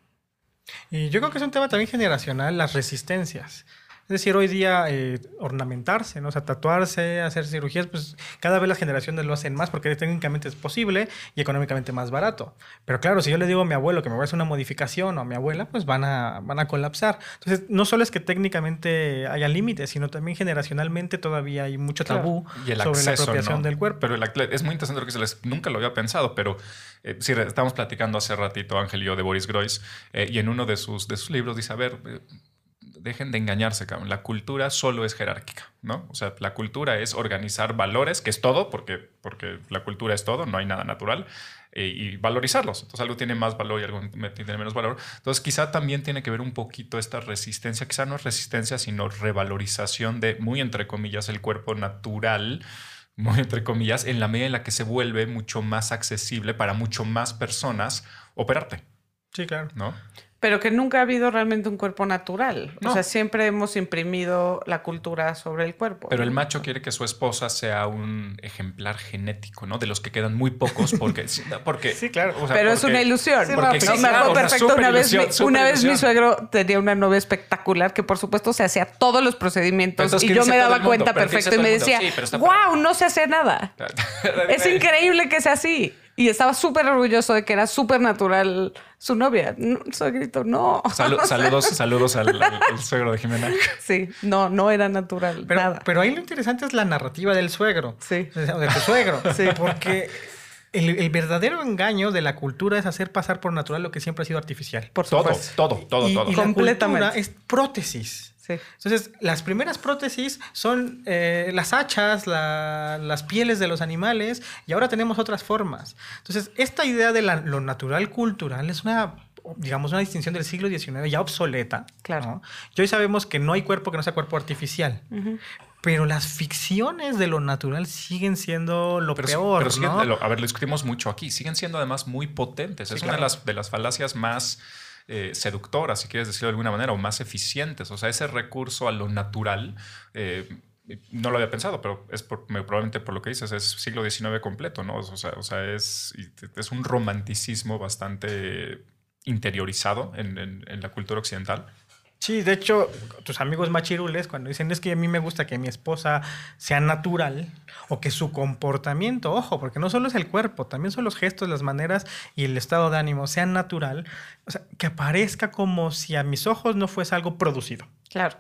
Y yo creo que es un tema también generacional, las resistencias. Es decir, hoy día eh, ornamentarse, ¿no? O sea, tatuarse, hacer cirugías, pues cada vez las generaciones lo hacen más porque técnicamente es posible y económicamente más barato. Pero claro, si yo le digo a mi abuelo que me voy a hacer una modificación o a mi abuela, pues van a, van a colapsar. Entonces, no solo es que técnicamente haya límites, sino también generacionalmente todavía hay mucho tabú sobre la apropiación del cuerpo. Pero es muy interesante lo que se les... Nunca lo había pensado, pero eh, sí, estamos platicando hace ratito, Ángel y yo, de Boris Groys, eh, y en uno de sus, de sus libros dice, a ver dejen de engañarse, cabrón. La cultura solo es jerárquica, ¿no? O sea, la cultura es organizar valores, que es todo, porque, porque la cultura es todo, no hay nada natural, eh, y valorizarlos. Entonces, algo tiene más valor y algo tiene menos valor. Entonces, quizá también tiene que ver un poquito esta resistencia, quizá no es resistencia, sino revalorización de, muy entre comillas, el cuerpo natural muy entre comillas, en la medida en la que se vuelve mucho más accesible para mucho más personas operarte. Sí, claro. ¿No? Pero que nunca ha habido realmente un cuerpo natural. No. O sea, siempre hemos imprimido la cultura sobre el cuerpo. Pero el macho quiere que su esposa sea un ejemplar genético, ¿no? De los que quedan muy pocos porque... sí, porque Sí, claro. o sea, Pero es una ilusión. Sí, porque sí, me acuerdo una perfecto. Una vez, superilusión, mi, una vez mi suegro tenía una novia espectacular que, por supuesto, se hacía todos los procedimientos. Entonces, y ¿qué yo me daba mundo? cuenta Pero ¿qué dice perfecto y me decía, wow, no se hace nada. Es increíble que sea así. Y estaba súper orgulloso de que era súper natural su novia. No, suegrito, no. Salu- saludos, saludos al, al- al suegro de Jimena. Sí, no, no era natural. Pero, nada. pero ahí lo interesante es la narrativa del suegro. Sí. O de tu suegro. Porque el, el verdadero engaño de la cultura es hacer pasar por natural lo que siempre ha sido artificial. por Todo, supuesto. todo, todo, y, todo. y la Completamente. cultura es prótesis. Sí. Entonces, las primeras prótesis son eh, las hachas, la- las pieles de los animales, y ahora tenemos otras formas. Entonces, esta idea de la- lo natural cultural es una, digamos, una distinción del siglo XIX ya obsoleta. Claro. ¿no? Y hoy sabemos que no hay cuerpo que no sea cuerpo artificial. Pero las ficciones de lo natural siguen siendo lo Pero, peor. pero siguen- ¿no? a ver, lo discutimos mucho aquí. Siguen siendo además muy potentes. es una de claro. las, de las falacias más eh, seductoras, si quieres decirlo de alguna manera, o más eficientes. O sea, ese recurso a lo natural. eh, no lo había pensado, pero es probablemente por lo que dices, es siglo XIX completo, ¿no? O sea, es, un romanticismo bastante interiorizado en la cultura occidental. Sí, de hecho, tus amigos machirules, cuando dicen es que a mí me gusta que mi esposa sea natural o que su comportamiento, ojo, porque no solo es el cuerpo, también son los gestos, las maneras y el estado de ánimo, sea natural, o sea, que aparezca como si a mis ojos no fuese algo producido. Claro.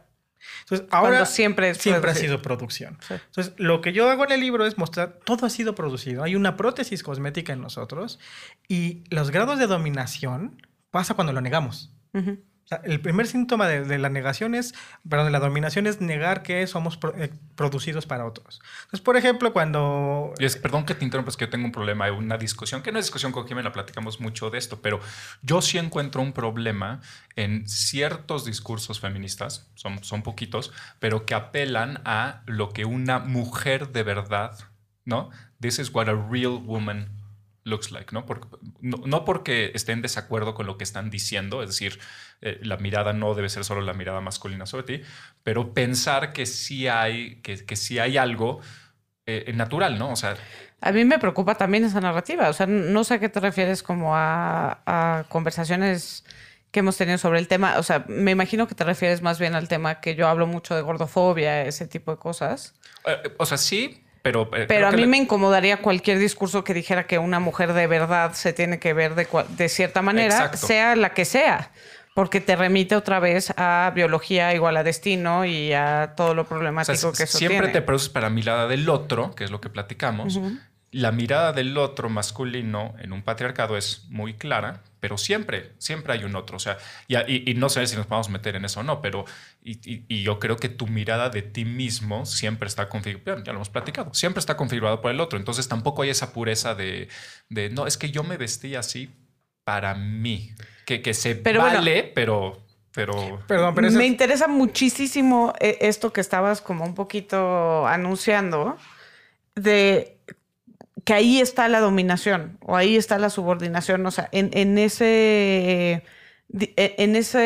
Entonces, ahora Cuando siempre siempre ha sido producción. Sí. Entonces, lo que yo hago en el libro es mostrar, todo ha sido producido. Hay una prótesis cosmética en nosotros y los grados de dominación pasa cuando lo negamos. Ujú. O sea, el primer síntoma de, la negación es, perdón, de la dominación es negar que somos pro- eh, producidos para otros. Entonces, por ejemplo, cuando... Perdón que te interrumpa, es que yo tengo un problema, hay una discusión, que no es discusión con Jimena, platicamos mucho de esto, pero yo sí encuentro un problema en ciertos discursos feministas, son, son poquitos, pero que apelan a lo que una mujer de verdad, ¿no? This is what a real woman looks like, ¿no? Porque, no, no porque esté en desacuerdo con lo que están diciendo, es decir, eh, la mirada no debe ser solo la mirada masculina sobre ti, pero pensar que sí hay, que, que sí hay algo eh, natural, ¿no? O sea, A mí me preocupa también esa narrativa. O sea, no sé a qué te refieres como a, a conversaciones que hemos tenido sobre el tema. O sea, me imagino que te refieres más bien al tema que yo hablo mucho de gordofobia, ese tipo de cosas. eh, o sea, sí, pero... eh, Pero a mí me incomodaría cualquier discurso que dijera que una mujer de verdad se tiene que ver de, cierta manera, Exacto. sea la que sea. Porque te remite otra vez a biología igual a destino y a todo lo o sea, problemático que eso siempre tiene. te produces para la mirada del otro, que es lo que platicamos. La mirada del otro masculino en un patriarcado es muy clara, pero siempre, siempre hay un otro. O sea, y, y- y no sé si nos vamos a meter en eso o no, pero y, y- y yo creo que tu mirada de ti mismo siempre está configurada, ya lo hemos platicado, siempre está configurado por el otro. Entonces tampoco hay esa pureza de, de no, es que yo me vestí así para mí, que, que se Pero bueno. vale, pero... pero Perdón, pero Me es- interesa muchísimo eh, esto que estabas como un poquito anunciando, de que ahí está la dominación o ahí está la subordinación, o sea, en, en ese, eh, en ese,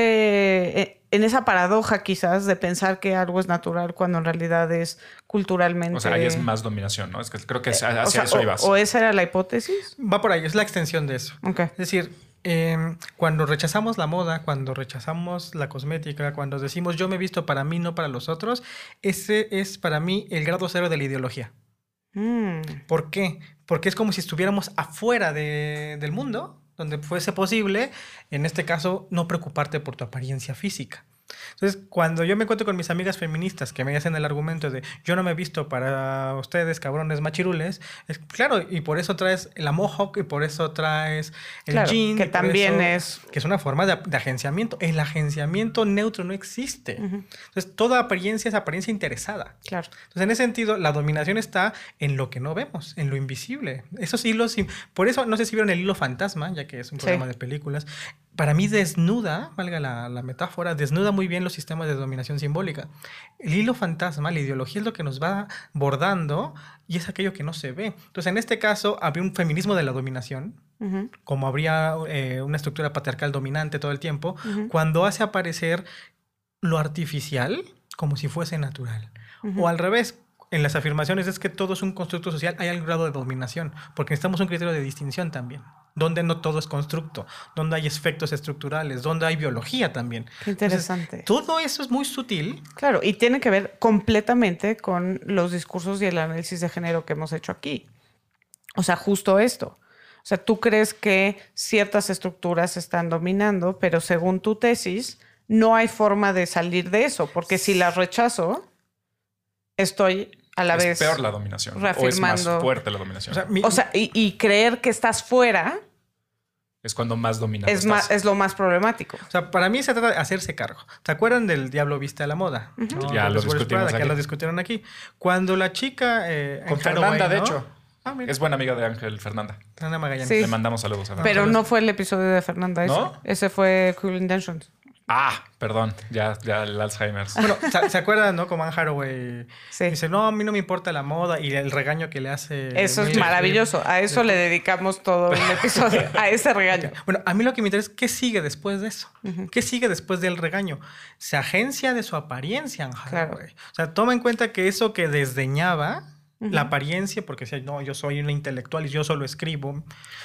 eh, en esa paradoja quizás de pensar que algo es natural cuando en realidad es culturalmente. o sea, ahí es más dominación, ¿no? Es que creo que hacia Eh, o hacia sea, eso o- ibas. o esa era la hipótesis. Va por ahí, es la extensión de eso. Ok. Es decir, eh, cuando rechazamos la moda, cuando rechazamos la cosmética, cuando decimos yo me he visto para mí, no para los otros, ese es para mí el grado cero de la ideología. Mm. ¿Por qué? Porque es como si estuviéramos afuera de- del mundo, donde fuese posible, en este caso, no preocuparte por tu apariencia física. Entonces, cuando yo me encuentro con mis amigas feministas que me hacen el argumento de yo no me he visto para ustedes, cabrones machirules, es claro, y por eso traes la mohawk y por eso traes el Claro, jean. que también eso- es- Que es una forma de, de agenciamiento. El agenciamiento neutro no existe. Ujú. Entonces, toda apariencia es apariencia interesada. Claro. Entonces, en ese sentido, la dominación está en lo que no vemos, en lo invisible. Esos hilos, por eso no sé si vieron el hilo fantasma, ya que es un Sí. programa de películas. Para mí desnuda, valga la, la, metáfora, desnuda muy bien los sistemas de dominación simbólica. El hilo fantasma, la ideología es lo que nos va bordando y es aquello que no se ve. Entonces, en este caso, habría un feminismo de la dominación, uh -huh. como habría eh, una estructura patriarcal dominante todo el tiempo, uh -huh. cuando hace aparecer lo artificial como si fuese natural. Uh -huh. O al revés, en las afirmaciones es que todo es un constructo social, hay algún grado de dominación, porque necesitamos un criterio de distinción también, donde no todo es constructo, donde hay efectos estructurales, donde hay biología también. Qué interesante. Entonces, todo eso es muy sutil. Claro, y tiene que ver completamente con los discursos y el análisis de género que hemos hecho aquí. O sea, justo esto. O sea, tú crees que ciertas estructuras están dominando, pero según tu tesis, no hay forma de salir de eso, porque si las rechazo, estoy a la es vez. peor la dominación. Reafirmando. O es más fuerte la dominación. O sea, mi- O sea, y, y creer que estás fuera es cuando más dominante es, más, es lo más problemático. o sea, para mí se trata de hacerse cargo. ¿Se acuerdan del Diablo Viste a la Moda? ¿no? Ya lo Prada, discutimos que aquí. lo discutieron aquí. Cuando la chica... eh, Con Fernanda, de ¿no? hecho. Ah, mira. Es buena amiga de Ángel Fernanda. Fernanda Magallanes. Sí. Le mandamos saludos a Fernanda. Pero no fue el episodio de Fernanda ese. ¿No? Ese fue Cool Intentions. Ah, perdón. Ya, ya el Alzheimer. Bueno, ¿se, se acuerdan, no? Como Anne Haraway Sí. dice, no, a mí no me importa la moda y el regaño que le hace... Eso es maravilloso. A eso le dedicamos todo el episodio, a ese regaño. Bueno, a mí lo que me interesa es qué sigue después de eso. ¿Qué sigue después del regaño? Se agencia de su apariencia, Anne Claro. Haraway. O sea, toma en cuenta que eso que desdeñaba, la apariencia, porque decía, no, yo soy una intelectual y yo solo escribo.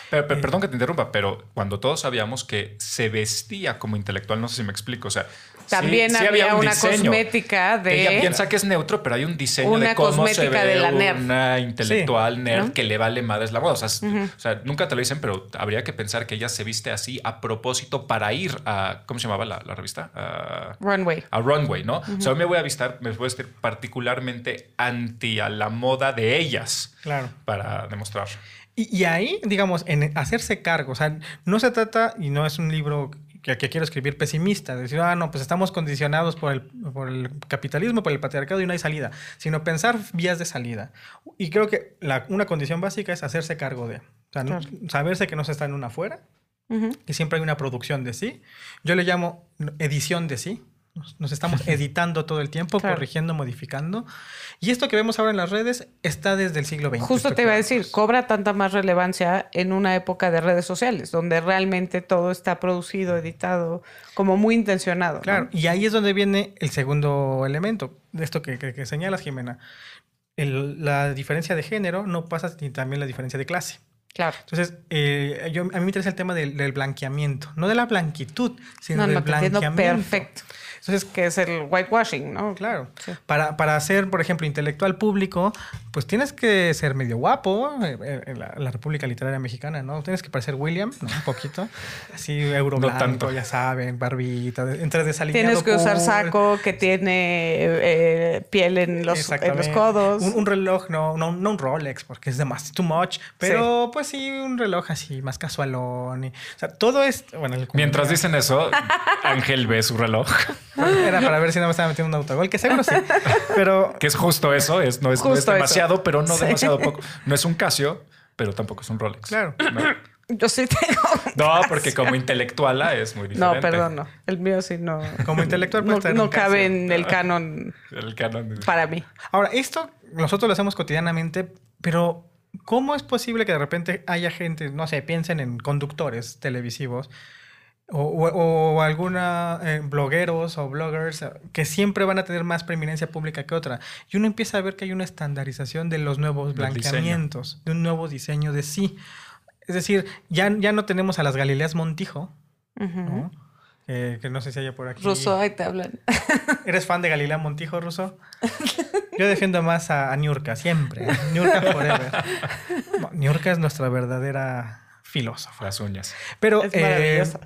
Pero, Eh. perdón que te interrumpa, pero cuando todos sabíamos que se vestía como intelectual, no sé si me explico, o sea, También sí había, un una diseño. cosmética de. Ella piensa que es neutro, pero hay un diseño Una de cómo se cosmética ve de la nerd. una intelectual nerd ¿No? que le vale madres la moda. O sea, es- o sea, nunca te lo dicen, pero habría que pensar que ella se viste así a propósito para ir a ¿cómo se llamaba la, la revista? A, Runway. a Runway, ¿no? O sea, hoy me voy a vistir, me voy a vestir particularmente anti a la moda de ellas Claro. para demostrar. Y, y ahí, digamos, en hacerse cargo, o sea, no se trata, y no es un libro que, quiero escribir pesimista, de decir, ah, no, pues estamos condicionados por el, por el capitalismo, por el patriarcado y no hay salida, sino pensar vías de salida. Y creo que la- una condición básica es hacerse cargo de, o sea, no- Claro. saberse que no se está en una afuera, Ujú. que siempre hay una producción de sí. Yo le llamo edición de sí. Nos, nos estamos editando todo el tiempo, Claro. corrigiendo, modificando. Y esto que vemos ahora en las redes está desde el siglo XX. Justo te iba a decir, cobra tanta más relevancia en una época de redes sociales, donde realmente todo está producido, editado, como muy intencionado. ¿no? Claro, y ahí es donde viene el segundo elemento, de esto que, que- que señalas, Jimena. El- la diferencia de género no pasa ni también la diferencia de clase. Claro. Entonces, eh, yo, a mí me interesa el tema del, del blanqueamiento, no de la blanquitud, sino No, del no, blanqueamiento. perfecto. Entonces, Que es el whitewashing, ¿no? Claro. Sí. Para, para ser, por ejemplo, intelectual público, pues tienes que ser medio guapo eh, eh, en la, República Literaria Mexicana, ¿no? Tienes que parecer William, ¿no? Un poquito. Así, euro No blanco, tanto. ya saben, barbita, de- entre desalineado. Tienes que usar saco que tiene eh, piel en los, en los Exactamente. codos. Un, un reloj, no, no, no un Rolex, porque es demasiado too much, pero pues sí, un reloj así, más casualón. y- o sea, todo es. Bueno, el- Mientras dicen eso, Ángel ve su reloj, Era para ver si no me estaba metiendo un autogol, que seguro sí. Pero que es justo eso, es, no, es, no es Justo eso. Demasiado, pero no Sí. demasiado poco. No es un Casio, pero tampoco es un Rolex. Claro. No, Yo sí tengo. un No, Casio. porque como intelectuala es muy diferente. No, perdón, no. El mío sí no. como intelectual puede No, no un Casio. cabe en el canon El canon. para mí. Ahora, esto nosotros lo hacemos cotidianamente, pero ¿cómo es posible que de repente haya gente, no sé, piensen en conductores televisivos o, o- o alguna eh, blogueros o bloggers eh, que siempre van a tener más preeminencia pública que otra? Y uno empieza a ver que hay una estandarización de los nuevos blanqueamientos, de un nuevo diseño de sí. Es decir, ya, ya no tenemos a las Galileas Montijo. ¿no? Eh, que no sé si haya por aquí. Ruso, ahí te hablan. ¿Eres fan de Galilea Montijo, Ruso? Yo defiendo más a, a Niurka, siempre. Niurka forever. No, Niurka es nuestra verdadera filósofa. Las uñas. Pero, Es eh, maravillosa.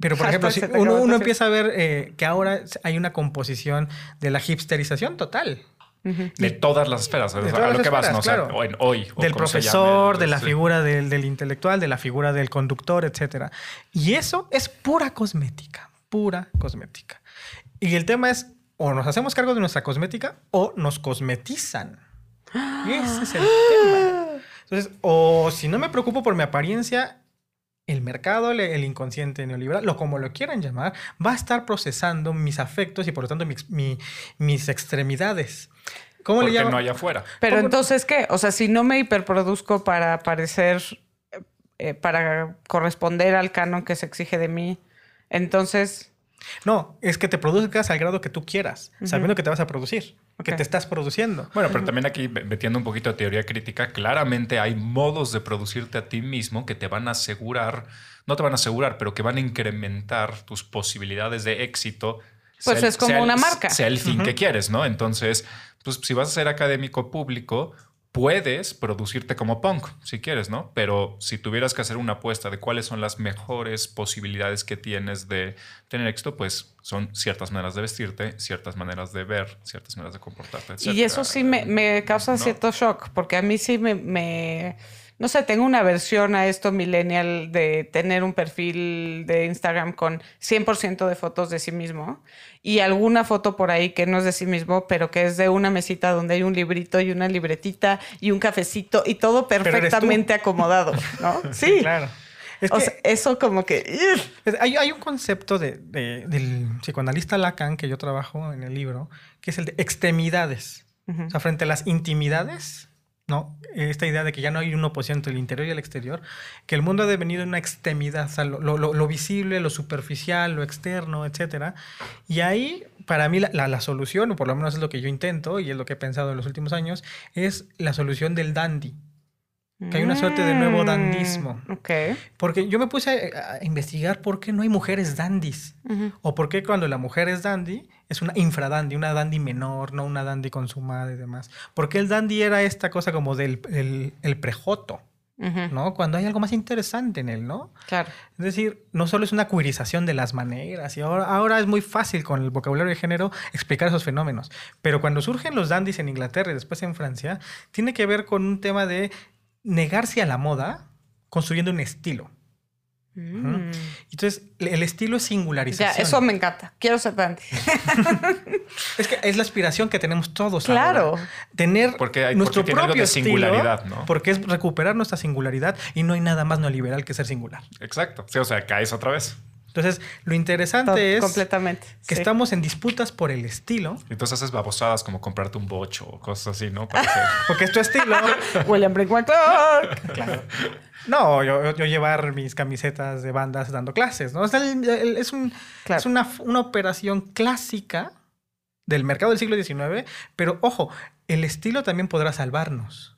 Pero por ejemplo, si uno, uno empieza a ver eh, que ahora hay una composición de la hipsterización total. De todas las esferas, o sea, todas a lo que vas, esferas, ¿no? O sea, claro. o en hoy. o del profesor, llame, de la sí. figura del, del intelectual, de la figura del conductor, etc. Y eso es pura cosmética, pura cosmética. Y el tema es, o nos hacemos cargo de nuestra cosmética o nos cosmetizan. Y ese es el tema. Entonces, o si no me preocupo por mi apariencia, el mercado, el, inconsciente neoliberal, lo como lo quieran llamar, va a estar procesando mis afectos y por lo tanto mi- mi- mis extremidades. ¿Cómo le Porque llaman? no hay afuera. Pero ¿Cómo? entonces, ¿qué? O sea, si no me hiperproduzco para parecer, eh, para corresponder al canon que se exige de mí, entonces, No, es que te produzcas al grado que tú quieras, sabiendo que te vas a producir, que te estás produciendo. Bueno, pero también aquí me- metiendo un poquito de teoría crítica, claramente hay modos de producirte a ti mismo que te van a asegurar, no te van a asegurar, pero que van a incrementar tus posibilidades de éxito. Pues sea el- es como sea el- una marca. Sea el fin que quieres, ¿no? Entonces, pues si vas a ser académico público, puedes producirte como punk, si quieres, ¿no? Pero si tuvieras que hacer una apuesta de cuáles son las mejores posibilidades que tienes de tener éxito, pues son ciertas maneras de vestirte, ciertas maneras de ver, ciertas maneras de comportarte, etc. y eso sí me, me causa ¿no? cierto shock, porque a mí sí me, me- no sé, tengo una versión a esto millennial de tener un perfil de Instagram con 100% de fotos de sí mismo y alguna foto por ahí que no es de sí mismo, pero que es de una mesita donde hay un librito y una libretita y un cafecito y todo perfectamente acomodado, ¿no? Sí. Claro. Es o sea, eso como que... hay, hay un concepto de, de- del psicoanalista Lacan que yo trabajo en el libro, que es el de extremidades. O sea, frente a las intimidades, ¿no? Esta idea de que ya no hay una oposición entre el interior y el exterior, que el mundo ha devenido una extremidad, o lo, lo- visible, lo superficial, lo externo, etcétera. Y ahí, para mí, la, la- la solución, o por lo menos es lo que yo intento y es lo que he pensado en los últimos años, es la solución del dandy. Que hay una suerte de nuevo Mm, dandismo. Ok. Porque yo me puse a, a investigar por qué no hay mujeres dandis. Ujú. O por qué cuando la mujer es dandy, es una infradandy, una dandy menor, no una dandy consumada y demás. Porque el dandy era esta cosa como del el, el prejoto. ¿no? Cuando hay algo más interesante en él, ¿no? Claro. Es decir, no solo es una cuirización de las maneras, y ahora, ahora es muy fácil con el vocabulario de género explicar esos fenómenos. Pero cuando surgen los dandies en Inglaterra y después en Francia, tiene que ver con un tema de negarse a la moda construyendo un estilo. Mm. Entonces, el estilo es Ya, singularización. eso me encanta. Quiero ser dandy. Es que es la aspiración que tenemos todos. Claro. ahora. Tener Porque hay- nuestro porque tiene algo propio de singularidad, estilo, ¿no? Porque es recuperar nuestra singularidad y no hay nada más neoliberal que ser singular. Exacto. Sí, o sea, caes otra vez. Entonces, lo interesante es completamente. que sí. estamos en disputas por el estilo, Entonces haces babosadas como comprarte un bocho o cosas así, ¿no? Porque es tu estilo. William Brinkman Clark. Claro. No, yo, yo llevar mis camisetas de bandas dando clases, ¿no? O sea, el- el- es, un- Claro. es una, una operación clásica del mercado del siglo XIX, pero ojo, el estilo también podrá salvarnos,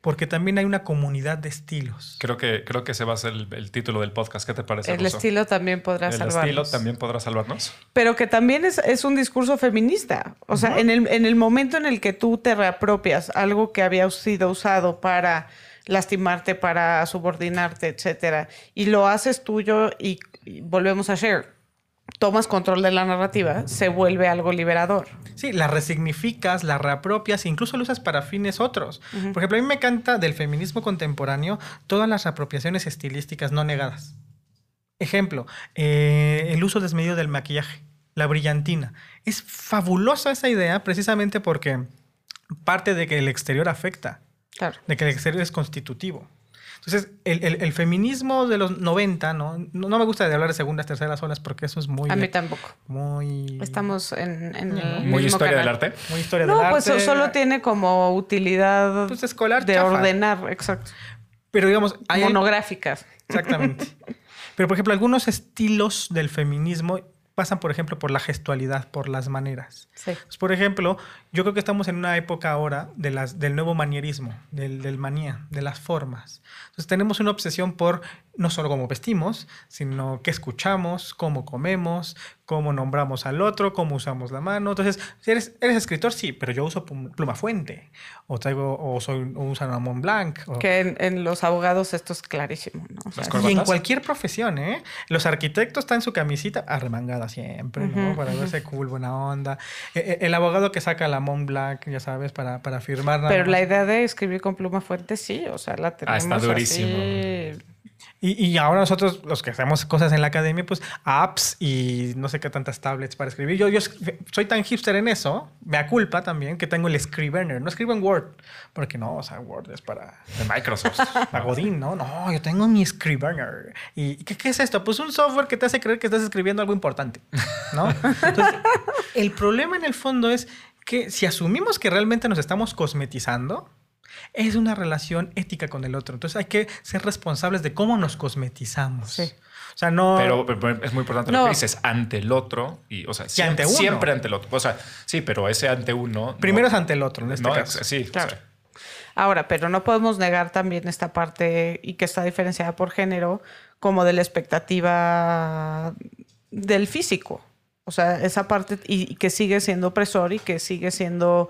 porque también hay una comunidad de estilos. Creo que, creo que ese va a ser el, el título del podcast. ¿Qué te parece, El Ruso? estilo también podrá El salvarnos. estilo también podrá salvarnos. Pero que también es, es un discurso feminista. O sea, en, el, en el momento en el que tú te reapropias algo que había sido usado para lastimarte, para subordinarte, etcétera, y lo haces tuyo y, y volvemos a share, tomas control de la narrativa, se vuelve algo liberador. Sí, la resignificas, la reapropias, incluso lo usas para fines otros. Por ejemplo, a mí me encanta del feminismo contemporáneo todas las reapropiaciones estilísticas no negadas. Ejemplo, eh, el uso desmedido del maquillaje, la brillantina. Es fabulosa esa idea precisamente porque parte de que el exterior afecta, Claro. de que el exterior es constitutivo. Entonces, el, el- el feminismo de los 90, ¿no? ¿no? no me gusta de hablar de segundas, terceras olas porque eso es muy... A mí tampoco. Muy... Estamos en, en el Muy mismo historia canal. del arte. Muy historia No, del pues arte. solo tiene como utilidad Pues, escolar, de chafa. ordenar, exacto. Pero digamos, hay... Monográficas. Exactamente. Pero, por ejemplo, algunos estilos del feminismo pasan, por ejemplo, por la gestualidad, por las maneras. Sí. Pues, por ejemplo, yo creo que estamos en una época ahora de las, del nuevo manierismo, del, del manía, de las formas. Entonces tenemos una obsesión por no solo cómo vestimos, sino qué escuchamos, cómo comemos, cómo nombramos al otro, cómo usamos la mano. Entonces, eres, eres escritor, sí, pero yo uso plum- pluma fuente, o traigo, o soy, o uso una Mont Blanc. o- Que en, en los abogados esto es clarísimo, ¿no? O sea, y en cualquier profesión, ¿eh? Los arquitectos están en su camisita arremangada siempre, ¿no? Ujú, Para verse cool, buena onda. E- e- El, abogado que saca la Mont Blanc, ya sabes, para, para firmar nada Pero más. la idea de escribir con pluma fuente, sí, o sea, la tenemos está durísimo. así Y, y, ahora nosotros, los que hacemos cosas en la academia, pues apps y no sé qué tantas tablets para escribir. Yo, yo soy tan hipster en eso, me da culpa también que tengo el Scrivener. No escribo en Word, porque no, o sea, Word es para... De Microsoft. Para Godín, ¿no? No, yo tengo mi Scrivener. ¿Y qué, qué, es esto? Pues un software que te hace creer que estás escribiendo algo importante, ¿no? Entonces, el problema en el fondo es que si asumimos que realmente nos estamos cosmetizando, es una relación ética con el otro. Entonces hay que ser responsables de cómo nos cosmetizamos. Sí. O sea, no. Pero, pero es muy importante lo que dices, ante el otro, y, o sea, siempre ante, siempre ante el otro. O sea, sí, pero ese ante uno. Primero es ante el otro, en este caso. Sí, claro. Ahora, pero no podemos negar también esta parte y que está diferenciada por género, como de la expectativa del físico. O sea, esa parte y, y que sigue siendo opresor y que sigue siendo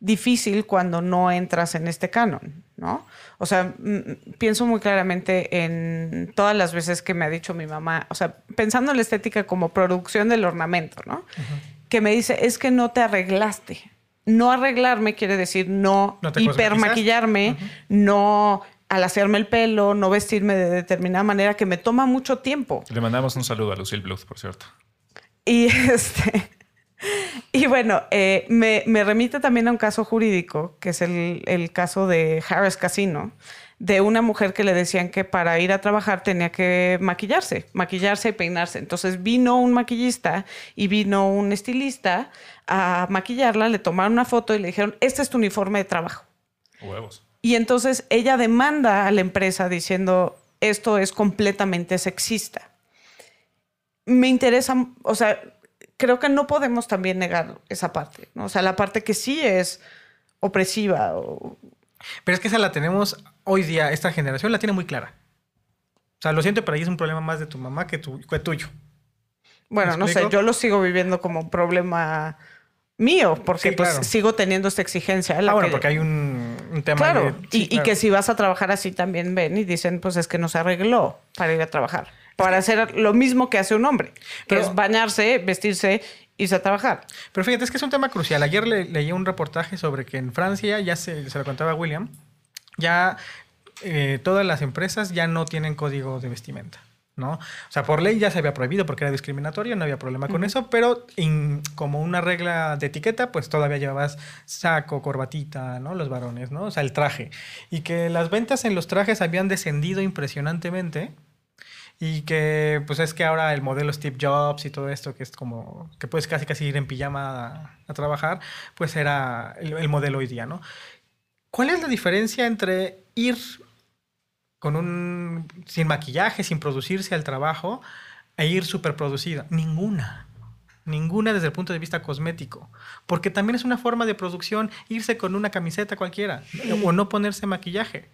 difícil cuando no entras en este canon, ¿no? O sea, pienso muy claramente en todas las veces que me ha dicho mi mamá, o sea, pensando en la estética como producción del ornamento, ¿no? Que me dice, es que no te arreglaste. No arreglarme quiere decir no, hipermaquillarme, no al hacerme el pelo, no vestirme de determinada manera que me toma mucho tiempo. Le mandamos un saludo a Lucille Bluth, por cierto. Y este Y bueno, eh, me, remite también a un caso jurídico, que es el, caso de Harris Casino, de una mujer que le decían que para ir a trabajar tenía que maquillarse, maquillarse y peinarse. Entonces vino un maquillista y vino un estilista a maquillarla, le tomaron una foto y le dijeron, este es tu uniforme de trabajo. Huevos. Y entonces ella demanda a la empresa diciendo, esto es completamente sexista. Me interesa, o sea, creo que no podemos también negar esa parte, ¿no? O sea, la parte que sí es opresiva. Pero es que esa la tenemos hoy día, esta generación la tiene muy clara. O sea, lo siento, pero ahí es un problema más de tu mamá que, tu, que tuyo. Bueno, no sé, yo lo sigo viviendo como un problema mío, porque pues sigo teniendo esta exigencia. ah, bueno, porque hay un, tema. Claro, y, y, que si vas a trabajar así también ven y dicen, pues es que no se arregló para ir a trabajar para hacer lo mismo que hace un hombre, que es bañarse, vestirse irse a trabajar. Pero fíjate, es que es un tema crucial. Ayer leí un reportaje sobre que en Francia, ya se, se lo contaba William, ya eh, todas las empresas ya no tienen código de vestimenta. ¿no? O sea, por ley ya se había prohibido porque era discriminatorio, no había problema con eso, pero como una regla de etiqueta, pues todavía llevabas saco, corbatita, ¿no? Los varones, ¿no? O sea, el traje. Y que las ventas en los trajes habían descendido impresionantemente y que pues es que ahora el modelo Steve Jobs y todo esto, que es como que puedes casi casi ir en pijama a, trabajar, pues era el, modelo hoy día, ¿no? ¿Cuál es la diferencia entre ir con un sin maquillaje, sin producirse al trabajo, e ir superproducida? Ninguna. Ninguna desde el punto de vista cosmético. Porque también es una forma de producción irse con una camiseta cualquiera o no ponerse maquillaje.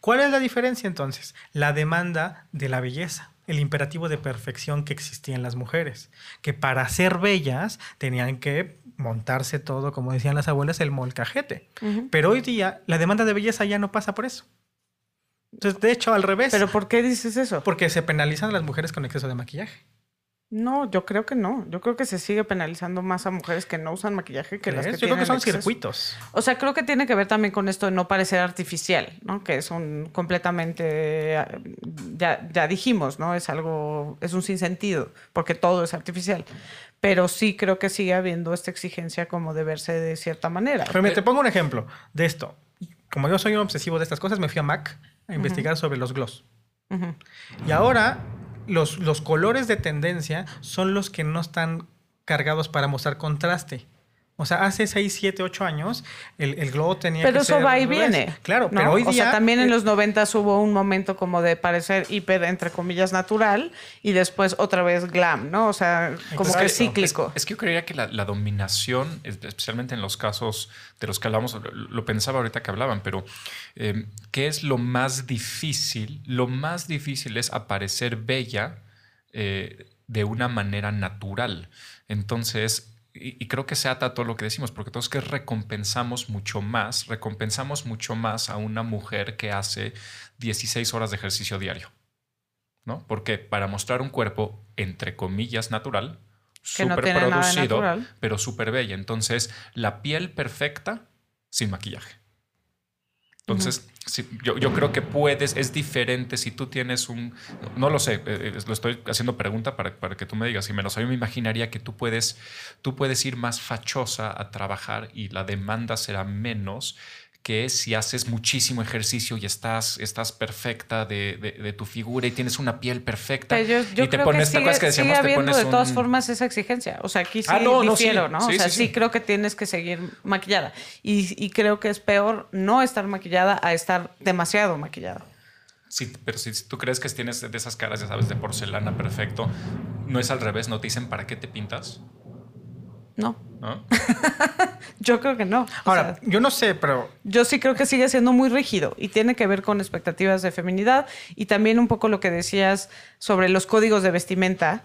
¿Cuál es la diferencia entonces? La demanda de la belleza, el imperativo de perfección que existía en las mujeres, que para ser bellas tenían que montarse todo, como decían las abuelas, el molcajete. Pero hoy día la demanda de belleza ya no pasa por eso. Entonces, de hecho, al revés. ¿Pero por qué dices eso? Porque se penalizan a las mujeres con exceso de maquillaje. No, yo creo que no. Yo creo que se sigue penalizando más a mujeres que no usan maquillaje que las que Yo creo que son circuitos. O sea, creo que tiene que ver también con esto de no parecer artificial, ¿no? Que es un completamente, ya, ya dijimos, ¿no? Es algo, es un sinsentido, porque todo es artificial. Pero sí creo que sigue habiendo esta exigencia como de verse de cierta manera. Pero me te pongo un ejemplo de esto. Como yo soy un obsesivo de estas cosas, me fui a Mac a investigar sobre los gloss. Y ahora los, colores de tendencia son los que no están cargados para mostrar contraste. O sea, hace 6, 7, 8 años el, el globo tenía pero eso va y viene. Claro, pero hoy día... O sea, también en los 90 hubo un momento como de parecer hiper, entre comillas, natural y después otra vez glam, ¿no? O sea, como que cíclico. Es, que yo creería que la, dominación, especialmente en los casos de los que hablamos, lo, pensaba ahorita que hablaban, pero eh, ¿qué es lo más difícil? Lo más difícil es aparecer bella eh, de una manera natural. Entonces, y, creo que se ata a todo lo que decimos, porque todos que recompensamos mucho más, recompensamos mucho más a una mujer que hace 16 horas de ejercicio diario. ¿No? Porque para mostrar un cuerpo, entre comillas, natural, súper producido, pero súper bella. Entonces, la piel perfecta sin maquillaje. Entonces, yo, yo, creo que puedes, es diferente si tú tienes un, no lo sé, eh, eh, lo estoy haciendo pregunta para, para que tú me digas, y menos, yo me imaginaría que tú puedes, tú puedes ir más fachosa a trabajar y la demanda será menos que si haces muchísimo ejercicio y estás, estás perfecta de, de, tu figura y tienes una piel perfecta yo, y te pones, que sigue, que decíamos, te pones de todas formas esa exigencia. O sea, aquí sí ah, no, difiero, ¿no? o sea, sí, creo que tienes que seguir maquillada. Y, y, creo que es peor no estar maquillada a estar demasiado maquillada. Sí, pero si tú crees que tienes de esas caras, ya sabes, de porcelana perfecto, no es al revés, no te dicen para qué te pintas. No. yo creo que no. Ahora, yo no sé, pero... Yo sí creo que sigue siendo muy rígido y tiene que ver con expectativas de feminidad y también un poco lo que decías sobre los códigos de vestimenta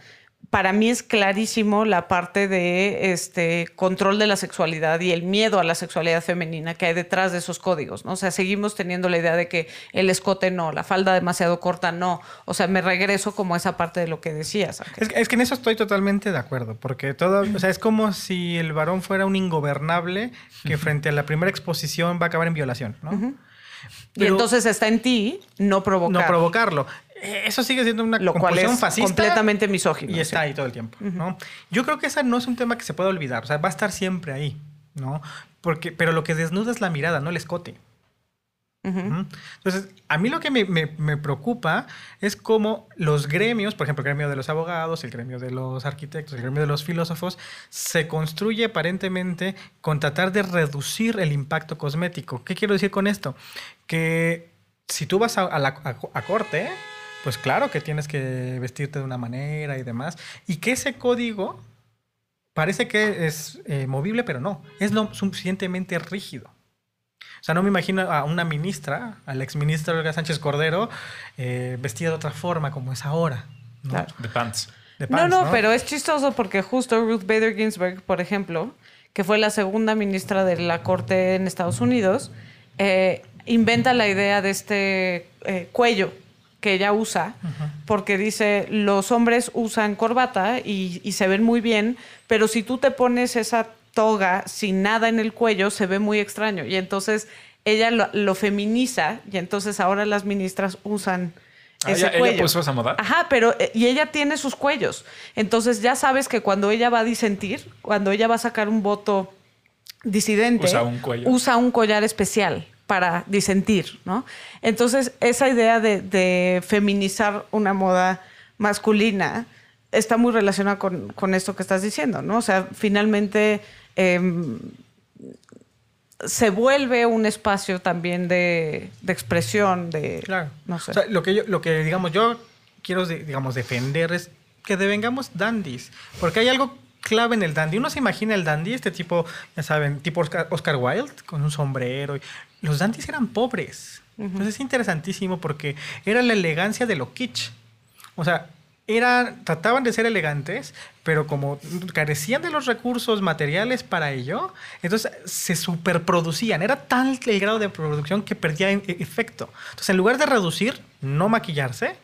para mí es clarísimo la parte de este control de la sexualidad y el miedo a la sexualidad femenina que hay detrás de esos códigos, ¿no? O sea, seguimos teniendo la idea de que el escote no, la falda demasiado corta no. O sea, me regreso como a esa parte de lo que decías. Es, que en eso estoy totalmente de acuerdo, porque todo, o sea, es como si el varón fuera un ingobernable que frente a la primera exposición va a acabar en violación, ¿no? y entonces está en ti no provocarlo. No provocarlo. Eso sigue siendo una Lo cual es completamente misógino. Y está ahí todo el tiempo, ¿no? Yo creo que ese no es un tema que se pueda olvidar. O sea, va a estar siempre ahí, ¿no? Porque, pero lo que desnuda es la mirada, no el escote. Entonces, a mí lo que me, me, preocupa es cómo los gremios, por ejemplo, el gremio de los abogados, el gremio de los arquitectos, el gremio de los filósofos, se construye aparentemente con tratar de reducir el impacto cosmético. ¿Qué quiero decir con esto? Que si tú vas a, la, a corte, pues claro que tienes que vestirte de una manera y demás. Y que ese código parece que es eh, movible, pero no, es lo suficientemente rígido. O sea, no me imagino a una ministra, al exministro Olga Sánchez Cordero, eh, vestida de otra forma como es ahora. ¿no? De pants. no, no, pero es chistoso porque justo Ruth Bader Ginsburg, por ejemplo, que fue la segunda ministra de la Corte en Estados Unidos, eh, inventa la idea de este cuello que ella usa, porque dice, los hombres usan corbata y, se ven muy bien, pero si tú te pones esa toga sin nada en el cuello, se ve muy extraño. Y entonces ella lo, feminiza y entonces ahora las ministras usan... Ah, ese ella, cuello. puso esa moda. Ajá, pero eh, y ella tiene sus cuellos. Entonces ya sabes que cuando ella va a disentir, cuando ella va a sacar un voto disidente, usa un collar especial para disentir, ¿no? Entonces, esa idea de, feminizar una moda masculina está muy relacionada con, esto que estás diciendo, ¿no? O sea, finalmente em, se vuelve un espacio también de, expresión, de... Claro. No sé. O sea, lo que, yo, lo que, digamos, yo quiero, digamos, defender es que devengamos dandies, porque hay algo clave en el dandy. Uno se imagina el dandy, este tipo, ya saben, tipo Oscar, Wilde, con un sombrero. Los dandys eran pobres. Entonces es interesantísimo porque era la elegancia de lo kitsch. O sea, era, trataban de ser elegantes, pero como carecían de los recursos materiales para ello, entonces se superproducían. Era tal el grado de producción que perdía e-, efecto. Entonces, en lugar de reducir, no maquillarse,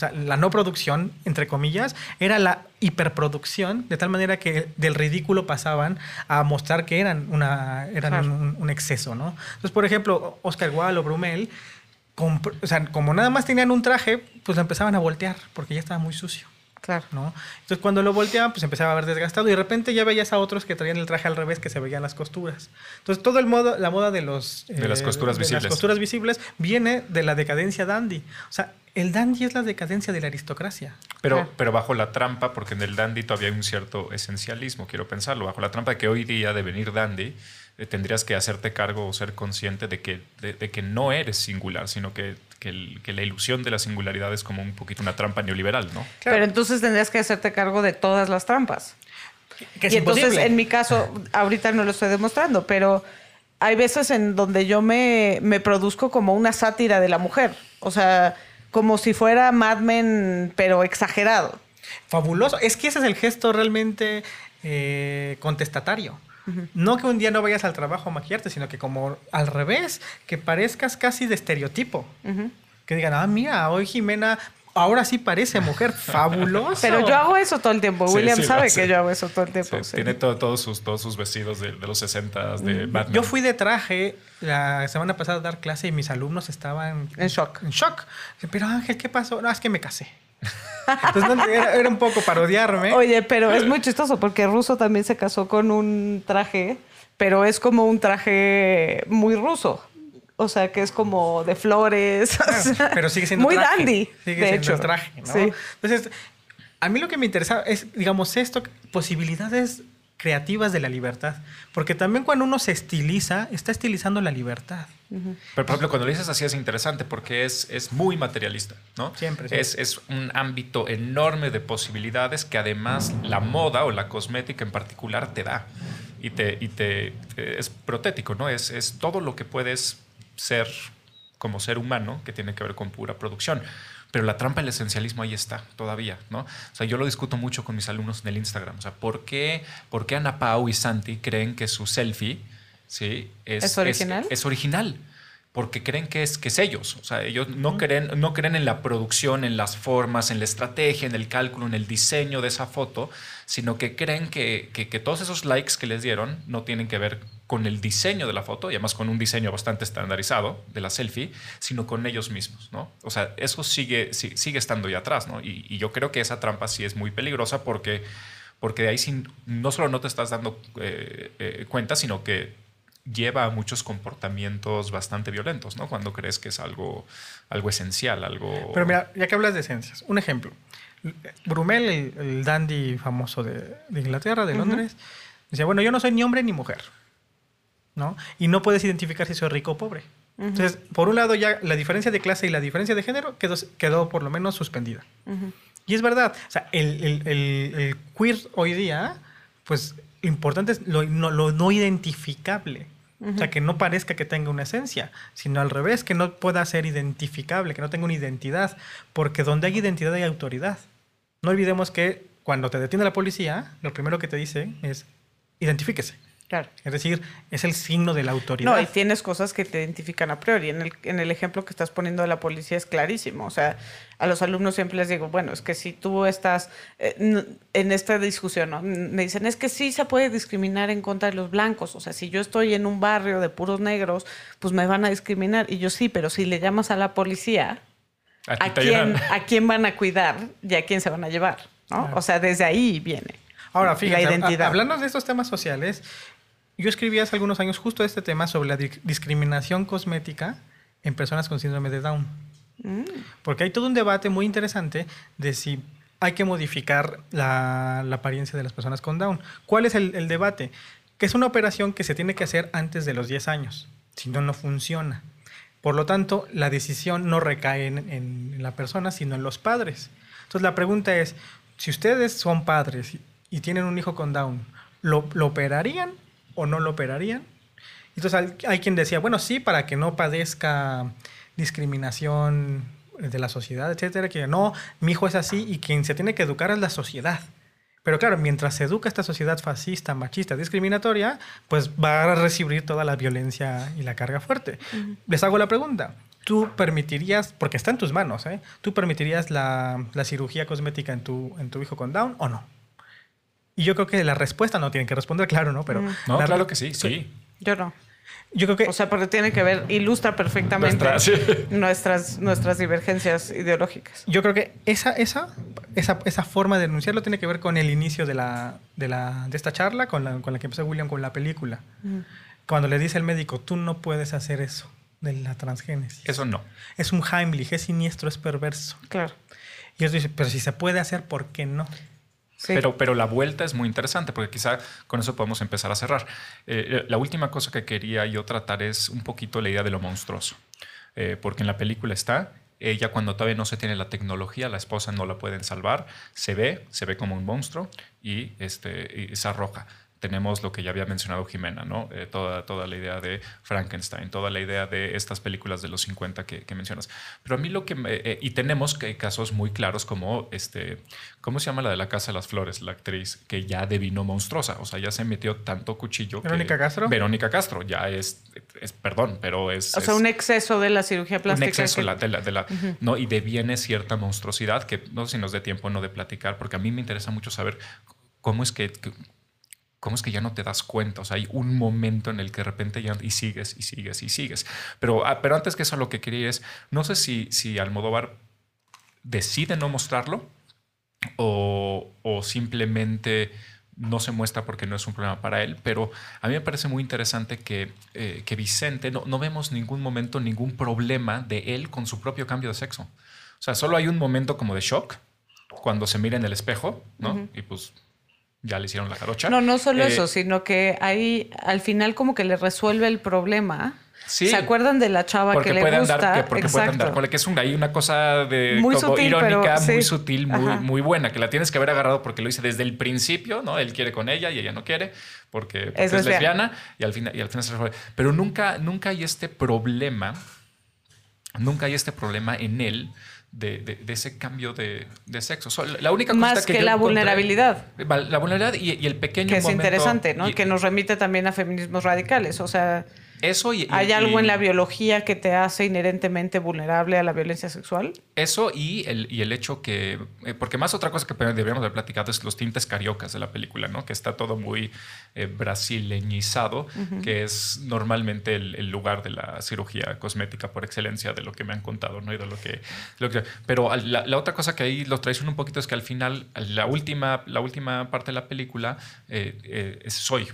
sea, la no producción, entre comillas, era la hiperproducción, de tal manera que del ridículo pasaban a mostrar que eran, una, eran un, exceso, ¿no? Entonces, por ejemplo, Oscar Wilde o Brumel, o sea, como nada más tenían un traje, pues lo empezaban a voltear, porque ya estaba muy sucio. Claro. ¿no? Entonces cuando lo volteaban, pues empezaba a ver desgastado y de repente ya veías a otros que traían el traje al revés, que se veían las costuras. Entonces todo el modo, la moda de los... De las costuras de visibles. Las costuras visibles viene de la decadencia dandy. O sea, el dandy es la decadencia de la aristocracia. Pero, pero bajo la trampa, porque en el dandy todavía hay un cierto esencialismo, quiero pensarlo, bajo la trampa de que hoy día de venir dandy eh, tendrías que hacerte cargo o ser consciente de que, de, que no eres singular, sino que, que, la ilusión de la singularidad es como un poquito una trampa neoliberal, ¿no? Pero entonces tendrías que hacerte cargo de todas las trampas. y entonces, en mi caso, ahorita no lo estoy demostrando, pero hay veces en donde yo me, me produzco como una sátira de la mujer. O sea, como si fuera Mad Men, pero exagerado. Fabuloso. Es que ese es el gesto realmente eh, contestatario. No que un día no vayas al trabajo a maquillarte, sino que como al revés, que parezcas casi de estereotipo. Que digan, ah, mira, hoy Jimena ahora sí parece mujer. Fabuloso. Pero yo hago eso todo el tiempo. Sí, William sí, sabe que yo hago eso todo el tiempo. Sí, sí. Tiene todo- todos, sus, todos sus vestidos de, de los 60 de Batman. Yo fui de traje la semana pasada a dar clase y mis alumnos estaban En shock. En shock. Pero Ángel, ¿qué pasó? No, es que me casé. Entonces no, era, era un poco parodiarme. Oye, pero es muy chistoso porque Ruso también se casó con un traje, pero es como un traje muy ruso. O sea, que es como de flores. o sea, pero sigue siendo muy traje. dandy. Sigue de siendo hecho. el traje, ¿no? Sí. Entonces, a mí lo que me interesa es, digamos, esto, posibilidades creativas de la libertad. Porque también cuando uno se estiliza, está estilizando la libertad. Pero, por ejemplo, cuando lo dices así es interesante porque es, es muy materialista, ¿no? Siempre, siempre. Es, es un ámbito enorme de posibilidades que además la moda o la cosmética en particular te da. Y, te, y te, te- es protético, ¿no? Es, es todo lo que puedes ser como ser humano que tiene que ver con pura producción. Pero la trampa del esencialismo ahí está todavía, ¿no? O sea, yo lo discuto mucho con mis alumnos en el Instagram. O sea, ¿por qué, por qué Ana Pau y Santi creen que su selfie ¿sí? ¿Es original? Es, original. Porque creen que es, que es ellos. O sea, ellos no, creen, no creen en la producción, en las formas, en la estrategia, en el cálculo, en el diseño de esa foto, sino que creen que, que- que todos esos likes que les dieron no tienen que ver con el diseño de la foto, y además con un diseño bastante estandarizado de la selfie, sino con ellos mismos, ¿no? O sea, eso sigue, sigue estando ahí atrás, ¿no? Y, y yo creo que esa trampa sí es muy peligrosa porque, porque de ahí sí, no solo no te estás dando eh, eh, cuenta, sino que lleva a muchos comportamientos bastante violentos, ¿no? Cuando crees que es algo, algo esencial, algo... Pero mira, ya que hablas de esencias, un ejemplo. Brumel, el, el dandy famoso de, de Inglaterra, de Londres, decía, bueno, yo no soy ni hombre ni mujer, ¿no? Y no puedes identificar si soy rico o pobre. Entonces, por un lado ya la diferencia de clase y la diferencia de género quedó, quedó por lo menos suspendida. Y es verdad, o sea, el, el- el- el queer hoy día, pues lo importante es lo no, lo no identificable. O sea, que no parezca que tenga una esencia, sino al revés, que no pueda ser identificable, que no tenga una identidad, porque donde hay identidad hay autoridad. No olvidemos que cuando te detiene la policía, lo primero que te dice es identifíquese. Claro. Es decir, es el signo de la autoridad. No, y tienes cosas que te identifican a priori. En el, en el ejemplo que estás poniendo de la policía es clarísimo. O sea, a los alumnos siempre les digo, bueno, es que si tú estás eh, en esta discusión, ¿no? me dicen, es que sí se puede discriminar en contra de los blancos. O sea, si yo estoy en un barrio de puros negros, pues me van a discriminar. Y yo sí, pero si le llamas a la policía, Aquí ¿a quién. ¿a quién van a cuidar y a quién se van a llevar? ¿no? Claro. O sea, desde ahí viene. Ahora, fíjate, la a- identidad. hablando de estos temas sociales, yo escribí hace algunos años justo este tema sobre la di- discriminación cosmética en personas con síndrome de Down. Mm. Porque hay todo un debate muy interesante de si hay que modificar la, la apariencia de las personas con Down. ¿Cuál es el, el debate? Que es una operación que se tiene que hacer antes de los 10 años, si no, no funciona. Por lo tanto, la decisión no recae en, en la persona, sino en los padres. Entonces, la pregunta es, si ustedes son padres y, y tienen un hijo con Down, ¿lo, lo operarían o no lo operarían? Entonces hay, quien decía, bueno, sí, para que no padezca discriminación de la sociedad, etcétera, que no, mi hijo es así y quien se tiene que educar es la sociedad. Pero claro, mientras se educa esta sociedad fascista, machista, discriminatoria, pues va a recibir toda la violencia y la carga fuerte. Les hago la pregunta. ¿Tú permitirías, porque está en tus manos, ¿eh? ¿tú permitirías la, la cirugía cosmética en tu, en tu hijo con Down o no? Y yo creo que la respuesta no tienen que responder, claro, ¿no? Pero No, la- claro que sí, sí. Yo no. Yo creo que O sea, porque tiene que ver, ilustra perfectamente Nuestra- sí. nuestras, nuestras divergencias ideológicas. Yo creo que esa, esa, esa, esa forma de denunciarlo tiene que ver con el inicio de, la, de, la, de esta charla, con la, con la que empezó William con la película. Cuando le dice el médico, tú no puedes hacer eso de la transgénesis. Eso no. Es un Heimlich, es siniestro, es perverso. Claro. Y él dice, pero si se puede hacer, ¿por qué no? Pero, pero la vuelta es muy interesante porque quizá con eso podemos empezar a cerrar. Eh, la última cosa que quería yo tratar es un poquito la idea de lo monstruoso. Eh, porque en la película está, ella cuando todavía no se tiene la tecnología, la esposa no la pueden salvar, se ve, se ve como un monstruo y, este, y se arroja. Tenemos lo que ya había mencionado Jimena, ¿no? Eh, toda, toda la idea de Frankenstein, toda la idea de estas películas de los 50 que, que mencionas. Pero a mí lo que... me- eh, y tenemos casos muy claros como, este, ¿cómo se llama la de la Casa de las Flores? La actriz que ya devino monstruosa, o sea, ya se metió tanto cuchillo. que- ¿Verónica Castro? Verónica Castro, ya es es, perdón, pero es... O sea, es un exceso de la cirugía plástica. un exceso que- de la- de la- de la- ¿no? y deviene cierta monstruosidad que no sé si nos dé tiempo no de platicar, porque a mí me interesa mucho saber cómo es que, que- cómo es que ya no te das cuenta. O sea, hay un momento en el que de repente ya y sigues y sigues y sigues. Pero, ah, pero antes que eso, lo que quería es, no sé si, si Almodóvar decide no mostrarlo o, o simplemente no se muestra porque no es un problema para él, pero a mí me parece muy interesante que, eh, que Vicente, no, no vemos ningún momento, ningún problema de él con su propio cambio de sexo. O sea, solo hay un momento como de shock cuando se mira en el espejo, ¿no? Y pues ya le hicieron la jarocha. No, no solo Eh, eso, sino que ahí al final como que le resuelve el problema. Sí. ¿Se acuerdan de la chava porque que le puede gusta? andar, que porque puede Exacto. andar con la que es una, hay una cosa de Muy como sutil, irónica, pero muy sí. sutil, muy, buena, que la tienes que haber agarrado porque lo hice desde el principio, ¿no? Él quiere con ella y ella no quiere porque, porque Es es, lesbiana. lesbiana y al final y al final se resuelve. Pero nunca nunca hay este problema, nunca hay este problema en él. De, de- de ese cambio de, de sexo. La única Más cosita que yo la vulnerabilidad. la vulnerabilidad y, y el pequeño Que es momento- interesante, ¿no? y- que nos remite también a feminismos radicales. O sea, eso y, y- ¿hay algo en la biología que te hace inherentemente vulnerable a la violencia sexual? Eso y el, y el hecho que, eh, porque más otra cosa que deberíamos haber platicado es los tintes cariocas de la película, ¿no? Que está todo muy eh, brasileñizado, que es normalmente el, el lugar de la cirugía cosmética por excelencia de lo que me han contado, ¿no? Y de lo que... lo que- pero la, la otra cosa que ahí lo traiciona un poquito es que al final, la última, la última parte de la película eh, eh, es soy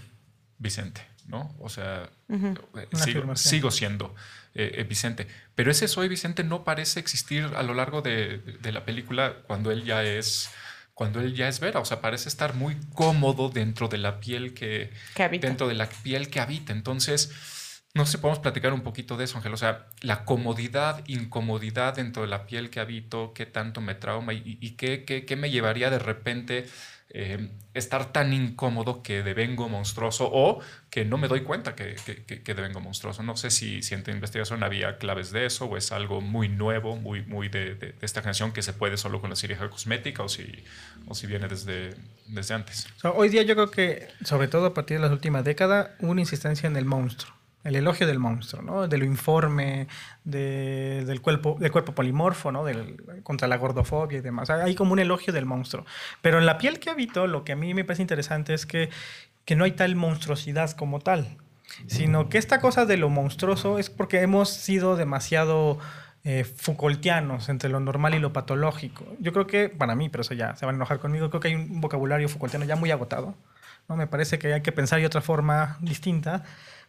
Vicente, ¿no? O sea, eh, sigo, siendo eh, Vicente. Pero ese soy Vicente no parece existir a lo largo de, de la película cuando él ya es cuando él ya es Vera, o sea, parece estar muy cómodo dentro de la piel que, Que habita. dentro de la piel que habita. Entonces, no sé podemos platicar un poquito de eso, Ángel. O sea, la comodidad, incomodidad dentro de la piel que habito, qué tanto me trauma y, y qué, qué- qué me llevaría de repente eh, estar tan incómodo que devengo monstruoso o que no me doy cuenta que, que, que- devengo monstruoso. No sé si, si en tu investigación había claves de eso o es algo muy nuevo, muy, muy de, de- esta generación que se puede solo con la cirugía cosmética o si, o si viene desde, desde antes. Hoy día yo creo que, sobre todo a partir de las últimas décadas, hubo una insistencia en el monstruo. El elogio del monstruo, ¿no? De lo informe, de- del, cuerpo, del polimorfo, ¿no? Contra la gordofobia y demás. Hay como un elogio del monstruo. Pero en la piel que habito, lo que a mí me parece interesante es que, que no hay tal monstruosidad como tal. Sino que esta cosa de lo monstruoso es porque hemos sido demasiado eh, Foucaultianos entre lo normal y lo patológico. Yo creo que, para mí, pero eso ya se van a enojar conmigo, creo que hay un vocabulario Foucaultiano ya muy agotado. ¿no? Me parece que hay que pensar de otra forma distinta,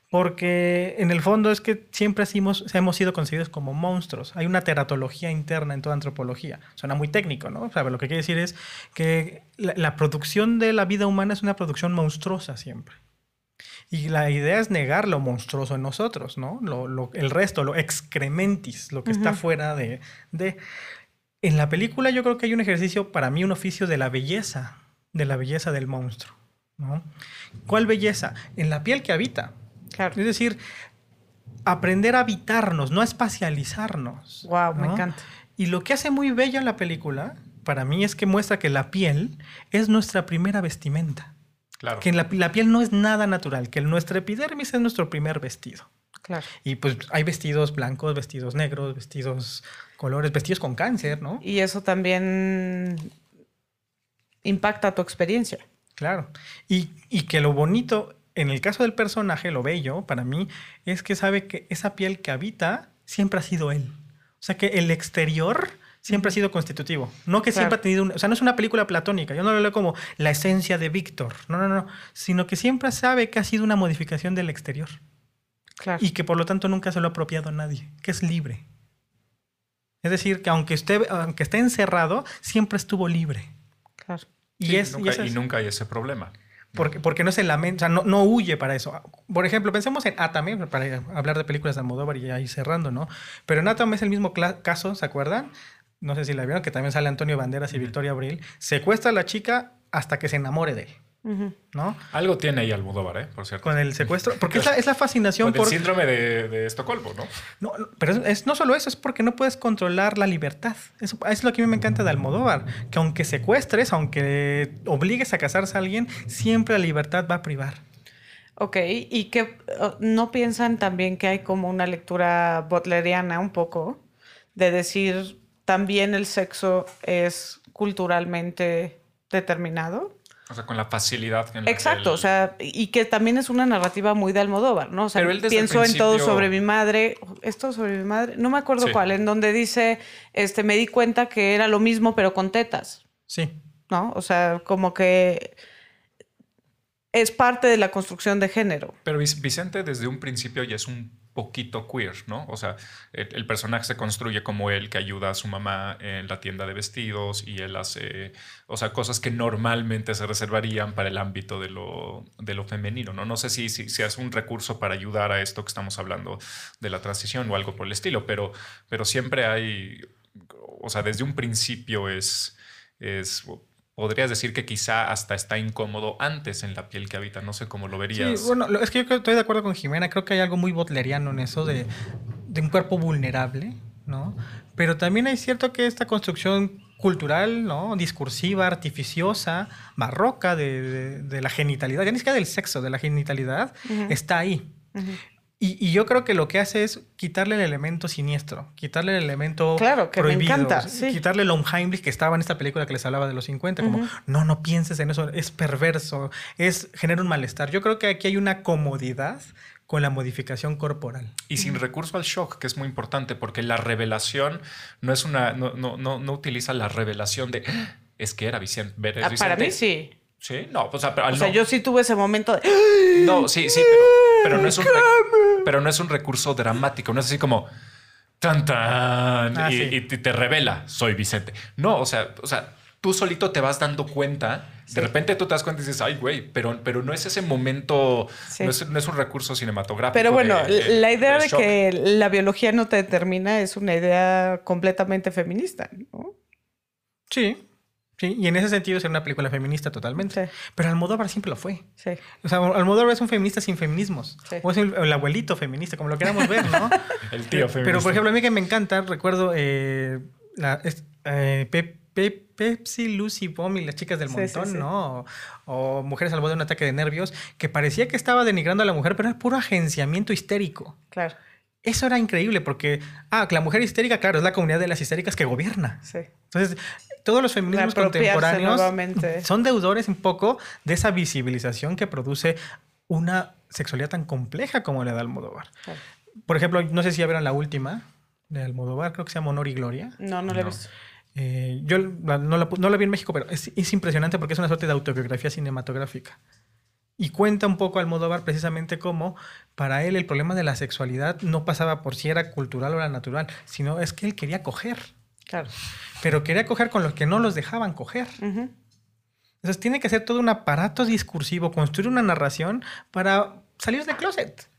porque en el fondo es que siempre hemos, hemos sido concebidos como monstruos. Hay una teratología interna en toda antropología. Suena muy técnico, ¿no? O sea, lo que quiere decir es que la, la producción de la vida humana es una producción monstruosa siempre. Y la idea es negar lo monstruoso en nosotros, ¿no? Lo, lo- el resto, lo excrementis, lo que está Ujú. fuera de, de... En la película yo creo que hay un ejercicio, para mí, un oficio de la belleza, de la belleza del monstruo, ¿no? ¿Cuál belleza? En la piel que habita. Claro. Es decir, aprender a habitarnos, no a espacializarnos. Wow, me encanta. Y lo que hace muy bella la película, para mí, es que muestra que la piel es nuestra primera vestimenta. Claro. Que la, la piel no es nada natural, que nuestra epidermis es nuestro primer vestido. Claro. Y pues hay vestidos blancos, vestidos negros, vestidos colores, vestidos con cáncer, ¿no? Y eso también impacta tu experiencia. Claro. Y, y que lo bonito, en el caso del personaje, lo bello para mí, es que sabe que esa piel que habita siempre ha sido él. O sea que el exterior siempre ha sido constitutivo. No que siempre ha tenido un, O sea, no es una película platónica. Yo no lo leo como la esencia de Víctor. No, no, no. Sino que siempre sabe que ha sido una modificación del exterior. Claro. Y que por lo tanto nunca se lo ha apropiado a nadie. Que es libre. Es decir, que aunque, esté, aunque esté encerrado, siempre estuvo libre. claro. Y, Sí, es, y nunca, y es- nunca hay ese problema. Porque, porque no se lamenta, o sea, no, no huye para eso. Por ejemplo, pensemos en Atame, para hablar de películas de Almodóvar y ahí cerrando, ¿no? Pero en Atame es el mismo caso, ¿se acuerdan? No sé si la vieron, que también sale Antonio Banderas y Victoria Abril. Secuestra a la chica hasta que se enamore de él, ¿no? Algo tiene ahí Almodóvar, ¿eh? Por cierto. Con el secuestro. Porque es la, es la fascinación Con el por. síndrome de, de Estocolmo, ¿no? No, no, pero es, es- no solo eso, es porque no puedes controlar la libertad. Eso es lo que a mí me encanta de Almodóvar. Que aunque secuestres, aunque obligues a casarse a alguien, siempre la libertad va a privar. Ok, y que no piensan también que hay como una lectura butleriana un poco, de decir también el sexo es culturalmente determinado. O sea, con la facilidad que Exacto, o sea, y que también es una narrativa muy de Almodóvar, ¿no? O sea, pienso en todo sobre mi madre, esto sobre mi madre, no me acuerdo cuál, en donde dice, este, me di cuenta que era lo mismo pero con tetas. Sí. ¿No? O sea, como que es parte de la construcción de género. Pero Vicente desde un principio ya es un poquito queer, ¿no? O sea, el, personaje se construye como él que ayuda a su mamá en la tienda de vestidos y él hace, o sea, cosas que normalmente se reservarían para el ámbito de lo, de lo femenino, ¿no? No sé si, si, es un recurso para ayudar a esto que estamos hablando de la transición o algo por el estilo, pero, pero siempre hay, o sea, desde un principio es, es podrías decir que quizá hasta está incómodo antes en la piel que habita. No sé cómo lo verías. Sí, bueno, es que yo estoy de acuerdo con Jimena. Creo que hay algo muy botleriano en eso de, un cuerpo vulnerable, ¿no? Pero también hay cierto que esta construcción cultural, ¿no? Discursiva, artificiosa, barroca de, la genitalidad, ya ni siquiera del sexo, de la genitalidad, está ahí. Y, yo creo que lo que hace es quitarle el elemento siniestro, quitarle el elemento claro, que prohibido, me encanta, quitarle el Heimlich que estaba en esta película que les hablaba de los 50, como no, no pienses en eso, es perverso, es genera un malestar. Yo creo que aquí hay una comodidad con la modificación corporal. Y sin recurso al shock, que es muy importante, porque la revelación no es una, no, no, no, no utiliza la revelación de ah, es que era Vicente. Ah, para mí sí. Sí, no, o sea, o sea yo sí tuve ese momento de... No, sí, sí, pero, no es un pero no es un recurso dramático, no es así como tan tan ah, y, te revela, soy Vicente. No, o sea, o sea, tú solito te vas dando cuenta, de repente tú te das cuenta y dices, ay, güey, pero, pero no es ese momento, no, es, un recurso cinematográfico. Pero bueno, la idea de, que la biología no te determina es una idea completamente feminista, ¿no? Sí. Sí, y en ese sentido es una película feminista totalmente. Pero Almodóvar siempre lo fue. Sí. O sea, Almodóvar es un feminista sin feminismos. O es el, abuelito feminista, como lo queramos ver, ¿no? el tío feminista. Pero, por ejemplo, a mí que me encanta, recuerdo eh, la, eh, Pepsi, Lucy, Bomb y las chicas del montón, ¿no? O, Mujeres al borde de un ataque de nervios, que parecía que estaba denigrando a la mujer, pero era puro agenciamiento histérico. Claro. Eso era increíble porque, ah, la mujer histérica, claro, es la comunidad de las histéricas que gobierna. Sí. Entonces, todos los feminismos contemporáneos son deudores un poco de esa visibilización que produce una sexualidad tan compleja como la de Almodóvar. Por ejemplo, no sé si ya vieron la última de Almodóvar, creo que se llama Honor y Gloria. No, no la he visto. Eh, yo no la, vi en México, pero es, es impresionante porque es una suerte de autobiografía cinematográfica. Y cuenta un poco Almodóvar precisamente cómo para él el problema de la sexualidad no pasaba por si era cultural o era natural, sino es que él quería coger. Claro. Pero quería coger con los que no los dejaban coger. Entonces tiene que ser todo un aparato discursivo, construir una narración para salir del closet.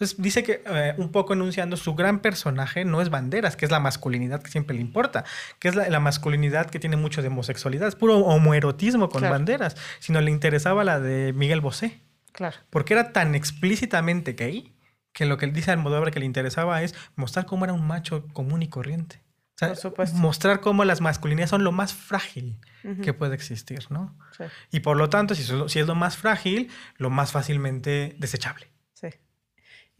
Entonces dice que eh, un poco enunciando su gran personaje no es banderas, que es la masculinidad que siempre le importa, que es la, masculinidad que tiene mucho de homosexualidad, es puro homoerotismo con banderas, sino le interesaba la de Miguel Bosé. Claro. Porque era tan explícitamente gay que lo que él dice al Almodóvar que le interesaba es mostrar cómo era un macho común y corriente. O sea, mostrar cómo las masculinidades son lo más frágil que puede existir, ¿no? Y por lo tanto, si, si es lo más frágil, lo más fácilmente desechable.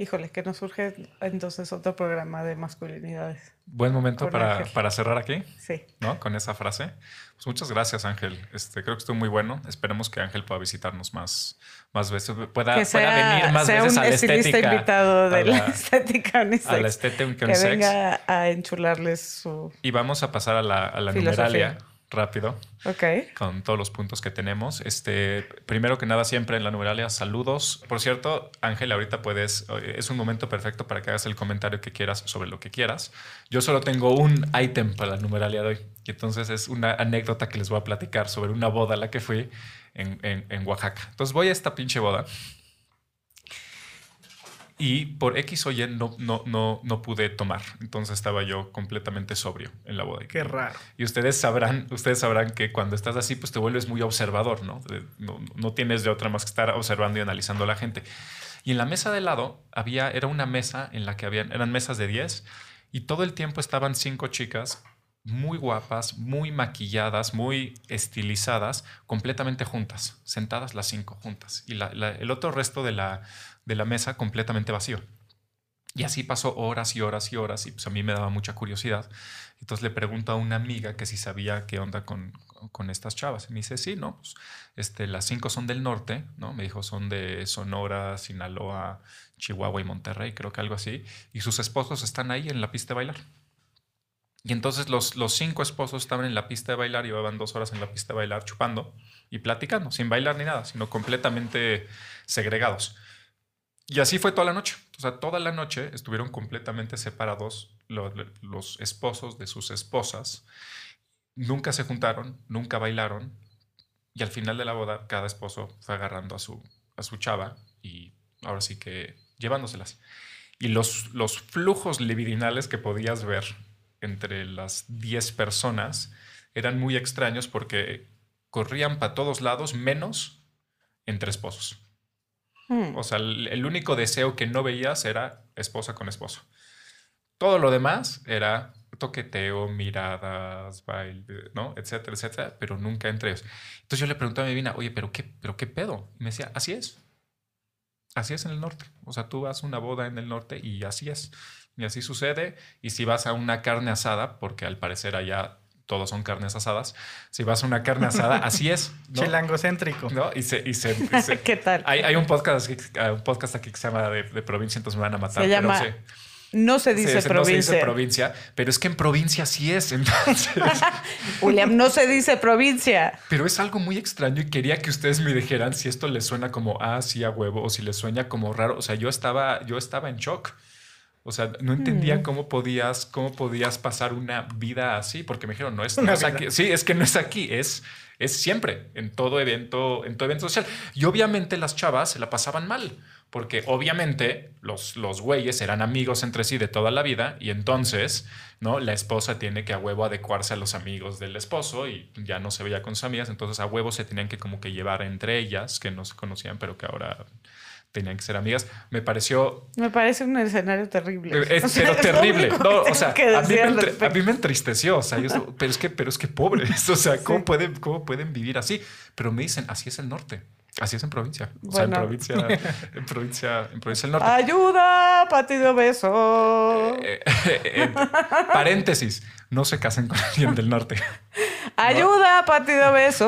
Híjole, que nos surge entonces otro programa de masculinidades. Buen momento para, para, cerrar aquí. Sí. ¿No? Con esa frase. Pues muchas gracias, Ángel. Este, creo que estuvo muy bueno. Esperemos que Ángel pueda visitarnos más, más veces. Pueda, venir más veces a la estética. invitado de la, estética A la estética Que venga a enchularles su. Y vamos a pasar a la, a la numeralia rápido. Ok. Con todos los puntos que tenemos. Este, primero que nada, siempre en la numeralia, saludos. Por cierto, Ángel, ahorita puedes, es un momento perfecto para que hagas el comentario que quieras sobre lo que quieras. Yo solo tengo un ítem para la numeralia de hoy. Y entonces es una anécdota que les voy a platicar sobre una boda a la que fui en, en Oaxaca. Entonces voy a esta pinche boda. Y por X o Y no, no, no, no pude tomar. Entonces estaba yo completamente sobrio en la boda. Qué raro. Y ustedes sabrán, ustedes sabrán que cuando estás así, pues te vuelves muy observador, ¿no? No, no tienes de otra más que estar observando y analizando a la gente. Y en la mesa de lado había, era una mesa en la que habían, eran mesas de 10 y todo el tiempo estaban cinco chicas muy guapas, muy maquilladas, muy estilizadas, completamente juntas, sentadas las cinco juntas. Y la- la- el otro resto de la, de la mesa completamente vacío. Y así pasó horas y horas y horas y pues a mí me daba mucha curiosidad. Entonces le pregunto a una amiga que si sabía qué onda con, con estas chavas. Y me dice, sí, no, pues este, las cinco son del norte, ¿no? Me dijo, son de Sonora, Sinaloa, Chihuahua y Monterrey, creo que algo así. Y sus esposos están ahí en la pista de bailar. Y entonces los, los cinco esposos estaban en la pista de bailar, llevaban dos horas en la pista de bailar chupando y platicando, sin bailar ni nada, sino completamente segregados. Y así fue toda la noche. O sea, toda la noche estuvieron completamente separados lo- lo- los esposos de sus esposas. Nunca se juntaron, nunca bailaron. Y al final de la boda, cada esposo fue agarrando a su, a su chava y ahora sí que llevándoselas. Y los, los flujos libidinales que podías ver entre las 10 personas eran muy extraños porque corrían para todos lados menos entre esposos. Hmm. O sea, el, único deseo que no veías era esposa con esposo. Todo lo demás era toqueteo, miradas, baile, ¿no? Etcétera, etcétera, pero nunca entre ellos. Entonces yo le pregunté a mi vina, oye, ¿pero qué, ¿pero qué pedo? Y me decía, así es. Así es en el norte. O sea, tú vas a una boda en el norte y así es. Y así sucede. Y si vas a una carne asada, porque al parecer allá todos son carnes asadas, si vas a una carne asada, así es. ¿no? Chilangocéntrico. ¿No? Y se, y se- y se- ¿Qué tal? hay, hay un podcast aquí, un podcast aquí que se llama de, de provincia, entonces me van a matar. Se pero llama sí. No se dice ese no se provincia. dice provincia, pero es que en provincia sí es. Entonces, William, no se dice provincia. pero es algo muy extraño y quería que ustedes me dijeran si esto les suena como ah, sí a huevo o si les suena como raro. O sea, yo estaba, yo estaba en shock. O sea, no entendía Mm. cómo podías, cómo podías pasar una vida así, porque me dijeron, no es, no es aquí. Sí, es que no es aquí, es, es siempre, en todo evento, en todo evento social. Y obviamente las chavas se la pasaban mal, porque obviamente los, los güeyes eran amigos entre sí de toda la vida, y entonces, ¿no? La esposa tiene que a huevo adecuarse a los amigos del esposo y ya no se veía con sus amigas, entonces a huevo se tenían que como que llevar entre ellas, que no se conocían, pero que ahora tenían que ser amigas. Me pareció Me parece un escenario terrible. es, O sea, pero es terrible. No, o sea, a mí, entre- a mí me entristeció. O sea, yo pero es que, pero es que pobres. O sea, ¿cómo, pueden, ¿cómo pueden vivir así? Pero me dicen, así es el norte. Así es en provincia. O sea, en provincia, en provincia, en provincia del norte. Ayuda, patido beso. Eh, eh, paréntesis, no se casen con alguien del norte. Ayuda, patido beso.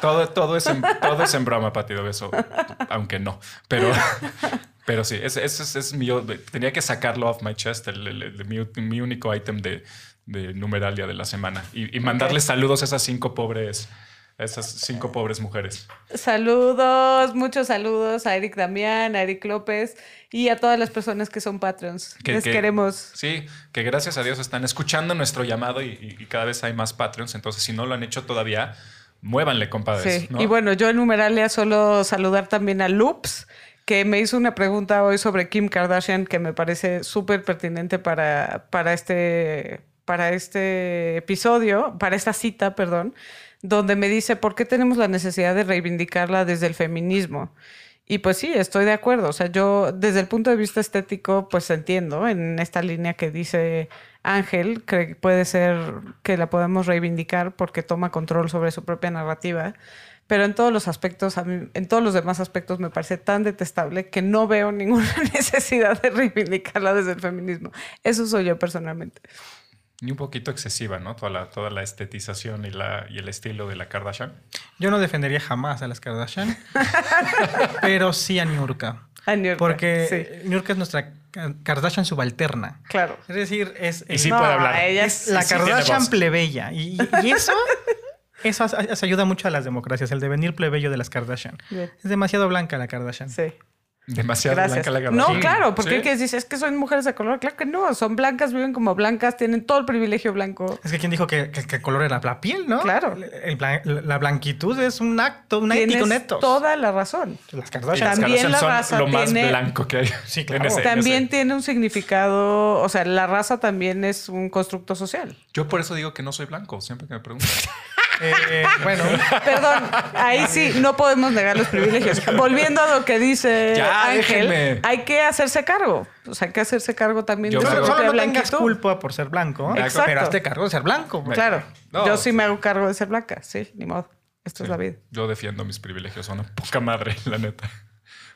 Todo, todo, es, en, todo es en broma, Patido Beso. Aunque no. Pero, pero sí, ese, ese es, es mi. Tenía que sacarlo off my chest, el, el- el- mi, mi único ítem de, de numeralia de la semana. Y, y mandarles saludos a esas cinco pobres. A esas cinco pobres mujeres. Saludos, muchos saludos a Eric Damián, a Eric López y a todas las personas que son Patreons. Que- Les que- queremos. Sí, que gracias a Dios están escuchando nuestro llamado y, cada vez hay más Patreons. Entonces, si no lo han hecho todavía, muévanle, compadres. Sí. ¿no? Y bueno, yo en Numeralia solo saludar también a Loops, que me hizo una pregunta hoy sobre Kim Kardashian que me parece súper pertinente para, para, este, para este episodio, para esta cita, perdón, donde me dice por qué tenemos la necesidad de reivindicarla desde el feminismo. Y pues sí, estoy de acuerdo. O sea, yo desde el punto de vista estético, pues entiendo en esta línea que dice Ángel, que puede ser que la podemos reivindicar porque toma control sobre su propia narrativa. Pero en todos los aspectos, en todos los demás aspectos me parece tan detestable que no veo ninguna necesidad de reivindicarla desde el feminismo. Eso soy yo personalmente. Y un poquito excesiva, ¿no? Toda la, toda la estetización y, la, y el estilo de la Kardashian. Yo no defendería jamás a las Kardashian, pero sí a Niurka. A New York, Porque sí, Niurka es nuestra Ka- Kardashian subalterna. claro. Es decir, es, Y puede hablar. ella es es- la sí Kardashian plebeya. Y, eso, eso ayuda mucho a las democracias, el devenir plebeyo de las Kardashian. Bien. Es demasiado blanca la Kardashian. Sí. Demasiado Gracias. blanca la No, claro, porque Sí. hay que decir, es que son mujeres de color. Claro que no, son blancas, viven como blancas, tienen todo el privilegio blanco. Es que quien dijo que, que, color era la piel, ¿no? Claro. El- el blan- la blanquitud es un acto, un neto. toda la razón. Las Kardashian. las También Kardashian la son raza lo más tiene- blanco que hay. Sí, en claro. ese- También ese- tiene un significado, o sea, la raza también es un constructo social. Yo por eso digo que no soy blanco, siempre que me preguntan. Eh, bueno, Perdón, ahí sí, no podemos negar los privilegios. Volviendo a lo que dice Ya, Ángel, déjenme. hay que hacerse cargo. O sea, hay que hacerse cargo también Yo de su propia no tengas culpa por ser blanco, Exacto. pero hazte cargo de ser blanco. Claro, No. yo sí me hago cargo de ser blanca, sí, ni modo. Esto es la vida. Yo defiendo mis privilegios, son una poca madre, la neta.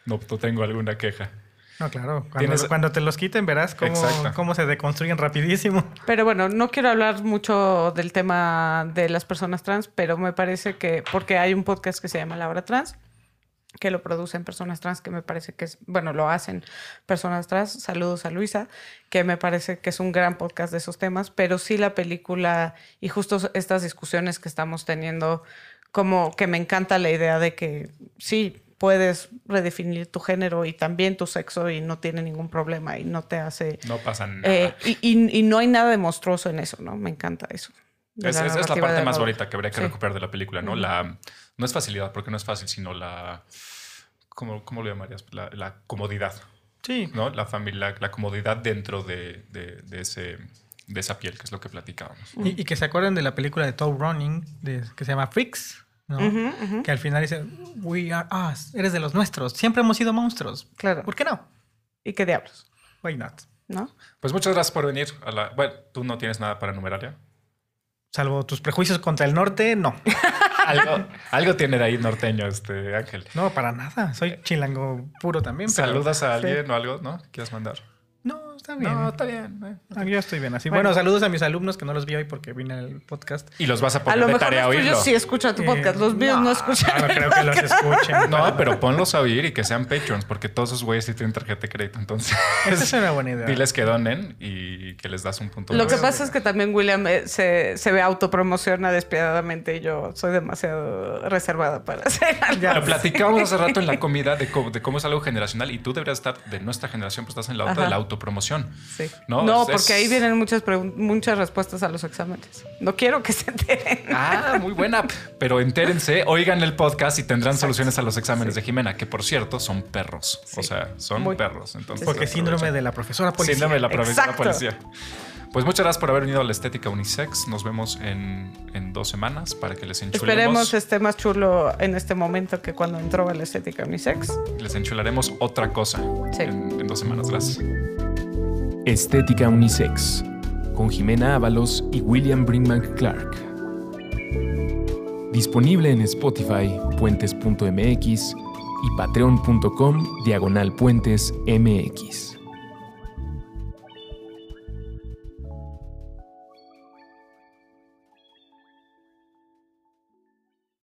No, no tengo alguna queja. No, claro. Cuando, Tienes- cuando te los quiten verás cómo, cómo se deconstruyen rapidísimo. Pero bueno, no quiero hablar mucho del tema de las personas trans, pero me parece que, porque hay un podcast que se llama La Hora Trans, que lo producen personas trans, que me parece que es, bueno, lo hacen personas trans. Saludos a Luisa, que me parece que es un gran podcast de esos temas, pero sí la película y justo estas discusiones que estamos teniendo, como que me encanta la idea de que sí, puedes redefinir tu género y también tu sexo y no tiene ningún problema y no te hace... No pasa nada. Eh, y, y- y no hay nada de monstruoso en eso, ¿no? Me encanta eso. Es, es- es la parte más bonita que habría que Sí. recuperar de la película, ¿no? La, no es facilidad, porque no es fácil, sino la... ¿Cómo, cómo lo llamarías? La, la comodidad, Sí. ¿no? La, familia, la comodidad dentro de, de- de ese, de esa piel, que es lo que platicábamos. Y, y que se acuerden de la película de Toe Running, de- que se llama Freaks, ¿no? Que al final dice, We are us, eres de los nuestros, siempre hemos sido monstruos. Claro. ¿Por qué no? ¿Y qué diablos? Why not? ¿No? Pues muchas gracias por venir. A la, bueno, tú no tienes nada para numeraria. Salvo tus prejuicios contra el norte, no. Algo, algo tiene de ahí norteño, este Ángel. No, para nada. Soy chilango puro también. pero- ¿Saludas a sí. alguien o algo, no? ¿Quieres mandar? No, está bien. No, está bien. eh. Ah, yo estoy bien así. Bueno. Bueno. saludos a mis alumnos que no los vi hoy porque vine al podcast. Y los vas a A poner lo de mejor tarea a los oírlo. tuyos sí escuchan tu podcast, Eh, los míos no, escuchan. No creo que los escuchen. No, pero ponlos a oír y que sean patrons, porque todos esos güeyes sí tienen tarjeta de crédito. Entonces, Esa es una buena idea. diles que donen y que les das un punto. Lo que pasa es que también William eh, se, se ve autopromociona despiadadamente y yo soy demasiado reservada para hacer algo. Ya. Lo platicábamos hace rato en la comida de cómo, de cómo es algo generacional y tú deberías estar de nuestra generación, pues estás en la otra Ajá. de la autopromoción. Sí. No, No, es- porque ahí vienen muchas, muchas respuestas a los exámenes. No quiero que se enteren. Ah, muy buena. Pero entérense, oigan el podcast y tendrán soluciones a los exámenes de Jimena, que por cierto son perros. O Sí. sea, son Muy. perros. Entonces, Porque síndrome de la profesora policía. Síndrome de la profesora Exacto. policía. Pues muchas gracias por haber venido a la estética unisex. Nos vemos en, en dos semanas para que les enchularemos. Esperemos esté más chulo en este momento que cuando entró a la estética unisex. Les enchularemos otra cosa Sí. en, en dos semanas. Gracias. Estética Unisex, con Jimena Ábalos y William Brinkman Clark. Disponible en Spotify, puentes.mx y patreon.com diagonal puentes mx.